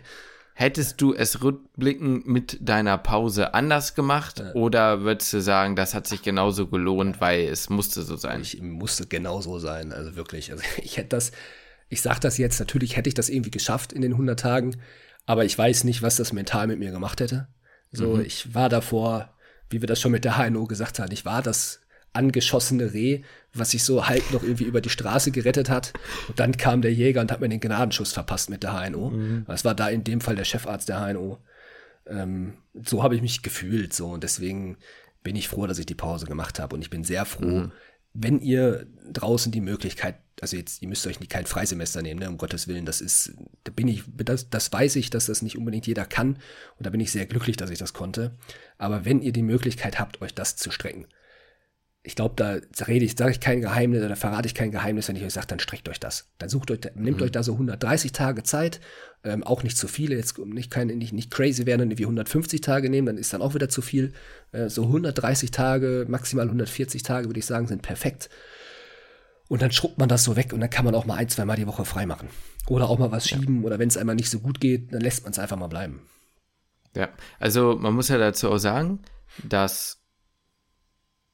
Hättest du es rückblickend mit deiner Pause anders gemacht ja. oder würdest du sagen, das hat sich genauso gelohnt, weil es musste so sein? Ich musste genauso sein, also wirklich. Also ich hätte das, ich sage das jetzt, natürlich hätte ich das irgendwie geschafft in den 100 Tagen, aber ich weiß nicht, was das mental mit mir gemacht hätte. So, mhm. ich war davor, wie wir das schon mit der HNO gesagt haben, ich war das angeschossene Reh, was sich so halb noch irgendwie über die Straße gerettet hat. Und dann kam der Jäger und hat mir den Gnadenschuss verpasst mit der HNO. Mhm. Das war da in dem Fall der Chefarzt der HNO. Ähm, so habe ich mich gefühlt so und deswegen bin ich froh, dass ich die Pause gemacht habe und ich bin sehr froh, mhm wenn ihr draußen die Möglichkeit, also jetzt, ihr müsst euch nicht kein Freisemester nehmen, ne, um Gottes Willen, das ist, da bin ich, das, das weiß ich, dass das nicht unbedingt jeder kann und da bin ich sehr glücklich, dass ich das konnte. Aber wenn ihr die Möglichkeit habt, euch das zu strecken, ich glaube, da rede ich, sage ich kein Geheimnis oder verrate ich kein Geheimnis, wenn ich euch sage, dann streckt euch das. Dann sucht euch, nehmt mhm. euch da so 130 Tage Zeit, ähm, auch nicht zu viele, jetzt nicht, kein, nicht, nicht crazy werden und irgendwie 150 Tage nehmen, dann ist dann auch wieder zu viel. Äh, so 130 Tage, maximal 140 Tage, würde ich sagen, sind perfekt. Und dann schrubbt man das so weg und dann kann man auch mal ein, zwei Mal die Woche frei machen. Oder auch mal was schieben ja. oder wenn es einmal nicht so gut geht, dann lässt man es einfach mal bleiben. Ja, also man muss ja dazu auch sagen, dass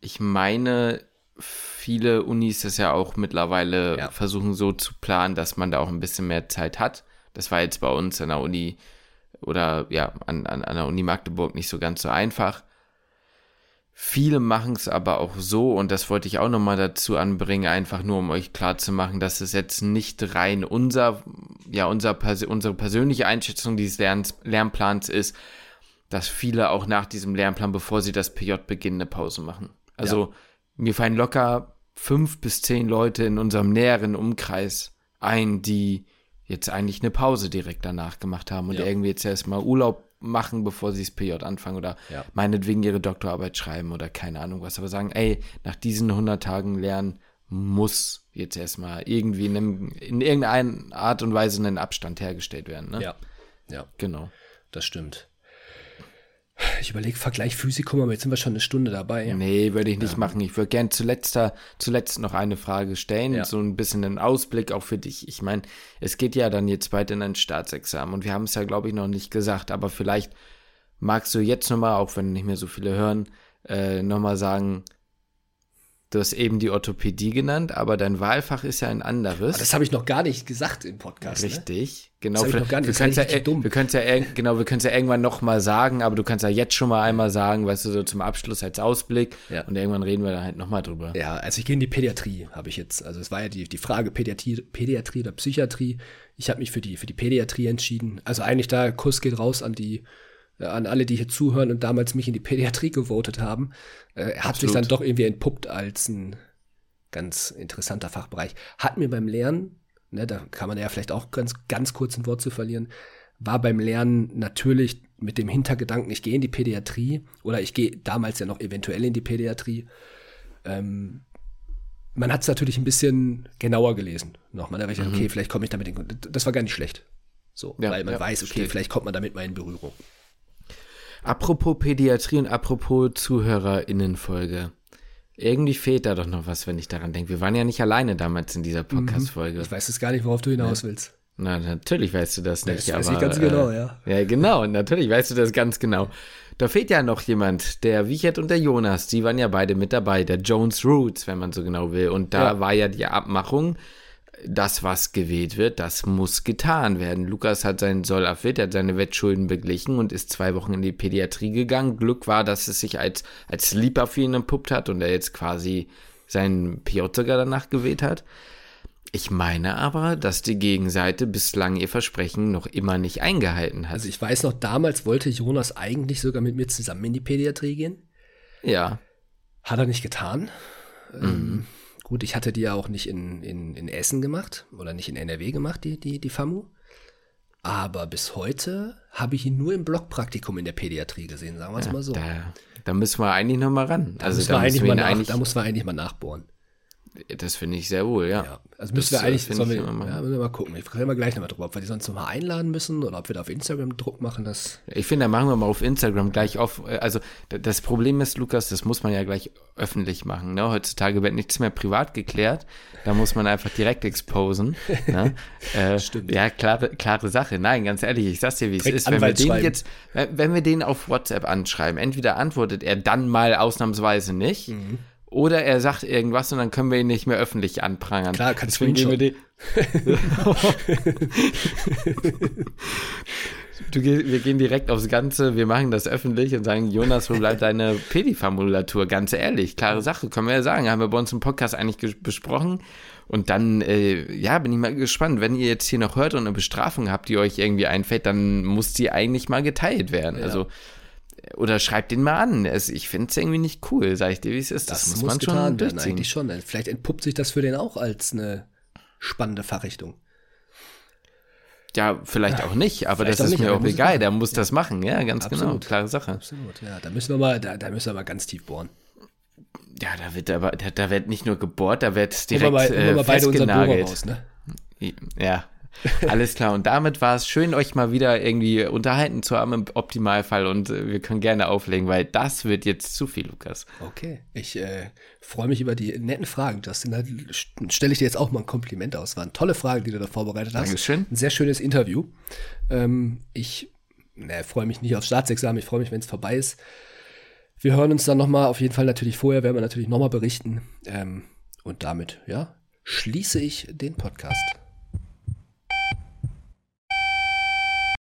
ich meine, viele Unis das ja auch mittlerweile ja. versuchen so zu planen, dass man da auch ein bisschen mehr Zeit hat. Das war jetzt bei uns an der Uni oder ja, an, an, an der Uni Magdeburg nicht so ganz so einfach. Viele machen es aber auch so, und das wollte ich auch nochmal dazu anbringen, einfach nur um euch klarzumachen, dass es jetzt nicht rein unser, ja, unser, unsere persönliche Einschätzung dieses Lerns, Lernplans ist, dass viele auch nach diesem Lernplan, bevor sie das PJ beginnen, eine Pause machen. Also ja. mir fallen locker fünf bis zehn Leute in unserem näheren Umkreis ein, die jetzt eigentlich eine Pause direkt danach gemacht haben und ja. irgendwie jetzt erstmal Urlaub machen, bevor sie das PJ anfangen oder ja. meinetwegen ihre Doktorarbeit schreiben oder keine Ahnung was, aber sagen, ey, nach diesen 100 Tagen Lernen muss jetzt erstmal irgendwie in, einem, in irgendeiner Art und Weise ein Abstand hergestellt werden. Ne? Ja, ja. Genau. Das stimmt. Ich überlege Vergleich Physikum, aber jetzt sind wir schon eine Stunde dabei. Nee, würde ich nicht ja. machen. Ich würde gerne zuletzt, zuletzt noch eine Frage stellen, ja. so ein bisschen einen Ausblick auch für dich. Ich meine, es geht ja dann jetzt bald in ein Staatsexamen und wir haben es ja, glaube ich, noch nicht gesagt, aber vielleicht magst du jetzt nochmal, auch wenn nicht mehr so viele hören, äh, nochmal sagen, Du hast eben die Orthopädie genannt, aber dein Wahlfach ist ja ein anderes. Aber das habe ich noch gar nicht gesagt im Podcast. Ne? Richtig, ne? genau. Das ich noch gar nicht. Wir können ja. Wir ja, genau, wir können es ja irgendwann noch mal sagen, aber du kannst ja jetzt schon mal einmal sagen, weißt du, so zum Abschluss als Ausblick. Ja. Und irgendwann reden wir dann halt noch mal drüber. Ja, also ich gehe in die Pädiatrie, habe ich jetzt. Also es war ja die, die Frage Pädiatrie, Pädiatrie oder Psychiatrie. Ich habe mich für die, für die Pädiatrie entschieden. Also eigentlich da, Kuss geht raus an die an alle, die hier zuhören und damals mich in die Pädiatrie gewotet haben, äh, hat sich dann doch irgendwie entpuppt als ein ganz interessanter Fachbereich. Hat mir beim Lernen, ne, da kann man ja vielleicht auch ganz, ganz kurz ein Wort zu verlieren, war beim Lernen natürlich mit dem Hintergedanken, ich gehe in die Pädiatrie oder ich gehe damals ja noch eventuell in die Pädiatrie. Ähm, man hat es natürlich ein bisschen genauer gelesen. Nochmal, da habe ich mhm. okay, vielleicht komme ich damit in Das war gar nicht schlecht. So, ja, weil man ja, weiß, okay, verstehe. vielleicht kommt man damit mal in Berührung. Apropos Pädiatrie und apropos ZuhörerInnenfolge. Irgendwie fehlt da doch noch was, wenn ich daran denke. Wir waren ja nicht alleine damals in dieser mhm. Podcast-Folge. Ich weiß es gar nicht, worauf du hinaus ja. willst. Na, natürlich weißt du das nicht. Das weiß aber, ich ganz genau, ja. Äh, ja, genau, natürlich weißt du das ganz genau. Da fehlt ja noch jemand, der Wichert und der Jonas, die waren ja beide mit dabei, der Jones Roots, wenn man so genau will. Und da ja. war ja die Abmachung, das, was gewählt wird, das muss getan werden. Lukas hat seinen Sollabfit, er hat seine Wettschulden beglichen und ist zwei Wochen in die Pädiatrie gegangen. Glück war, dass es sich als, als Sleeper für ihn entpuppt hat und er jetzt quasi seinen sogar danach gewählt hat. Ich meine aber, dass die Gegenseite bislang ihr Versprechen noch immer nicht eingehalten hat. Also ich weiß noch, damals wollte Jonas eigentlich sogar mit mir zusammen in die Pädiatrie gehen. Ja. Hat er nicht getan. Mhm. Ähm, Gut, ich hatte die ja auch nicht in, in, in Essen gemacht oder nicht in NRW gemacht, die, die, die FAMU. Aber bis heute habe ich ihn nur im Blockpraktikum in der Pädiatrie gesehen, sagen wir es ja, mal so. Da, da, müssen wir eigentlich noch mal ran. Da, also, da, müssen wir nach, eigentlich, da muss man eigentlich mal nachbohren. Das finde ich sehr wohl, ja. ja also müssen das, wir eigentlich, sollen wir, ja, müssen wir mal gucken. Ich können wir gleich nochmal drüber, ob wir die sonst nochmal einladen müssen oder ob wir da auf Instagram Druck machen. Das ich finde, da machen wir mal auf Instagram gleich auf. Äh, also das Problem ist, Lukas, das muss man ja gleich öffentlich machen. Ne? Heutzutage wird nichts mehr privat geklärt. Da muss man einfach direkt exposen. ne? äh, Stimmt. Ja, klare, klare Sache. Nein, ganz ehrlich, ich sag's dir, wie es ist. Wenn wir den jetzt, wenn wir den auf WhatsApp anschreiben, entweder antwortet er dann mal ausnahmsweise nicht. Mhm oder er sagt irgendwas und dann können wir ihn nicht mehr öffentlich anprangern. Klar, kannst du Screenshot. Wir, du, wir gehen direkt aufs Ganze, wir machen das öffentlich und sagen, Jonas, wo bleibt deine Pediformulatur? Ganz ehrlich, klare Sache, können wir ja sagen. Haben wir bei uns im Podcast eigentlich besprochen. Und dann, äh, ja, bin ich mal gespannt. Wenn ihr jetzt hier noch hört und eine Bestrafung habt, die euch irgendwie einfällt, dann muss die eigentlich mal geteilt werden. Ja. Also oder schreibt den mal an. Es, ich finde es irgendwie nicht cool, sag ich dir, wie es ist. Das, das muss, muss man schon durchziehen. Eigentlich schon. Vielleicht entpuppt sich das für den auch als eine spannende Fachrichtung. Ja, vielleicht auch nicht, aber das ist nicht, mir auch egal. Der muss ja. das machen, ja, ganz genau. Absolut. genau. Klare Sache. Absolut, ja. Da müssen wir mal, da, da müssen wir mal ganz tief bohren. Ja, da wird aber, da, da wird nicht nur gebohrt, da wird direkt mal, äh, mal beide festgenagelt. Raus, ne? Ja, alles klar. Und damit war es schön, euch mal wieder irgendwie unterhalten zu haben im Optimalfall. Und äh, wir können gerne auflegen, weil das wird jetzt zu viel, Lukas. Okay. Ich äh, freue mich über die netten Fragen, Justin. Da stelle ich dir jetzt auch mal ein Kompliment aus. Waren tolle Fragen, die du da vorbereitet hast. Dankeschön. Ein sehr schönes Interview. Ähm, ich ne, freue mich nicht aufs Staatsexamen. Ich freue mich, wenn es vorbei ist. Wir hören uns dann nochmal. Auf jeden Fall natürlich vorher werden wir natürlich nochmal berichten. Ähm, und damit, ja, schließe ich den Podcast.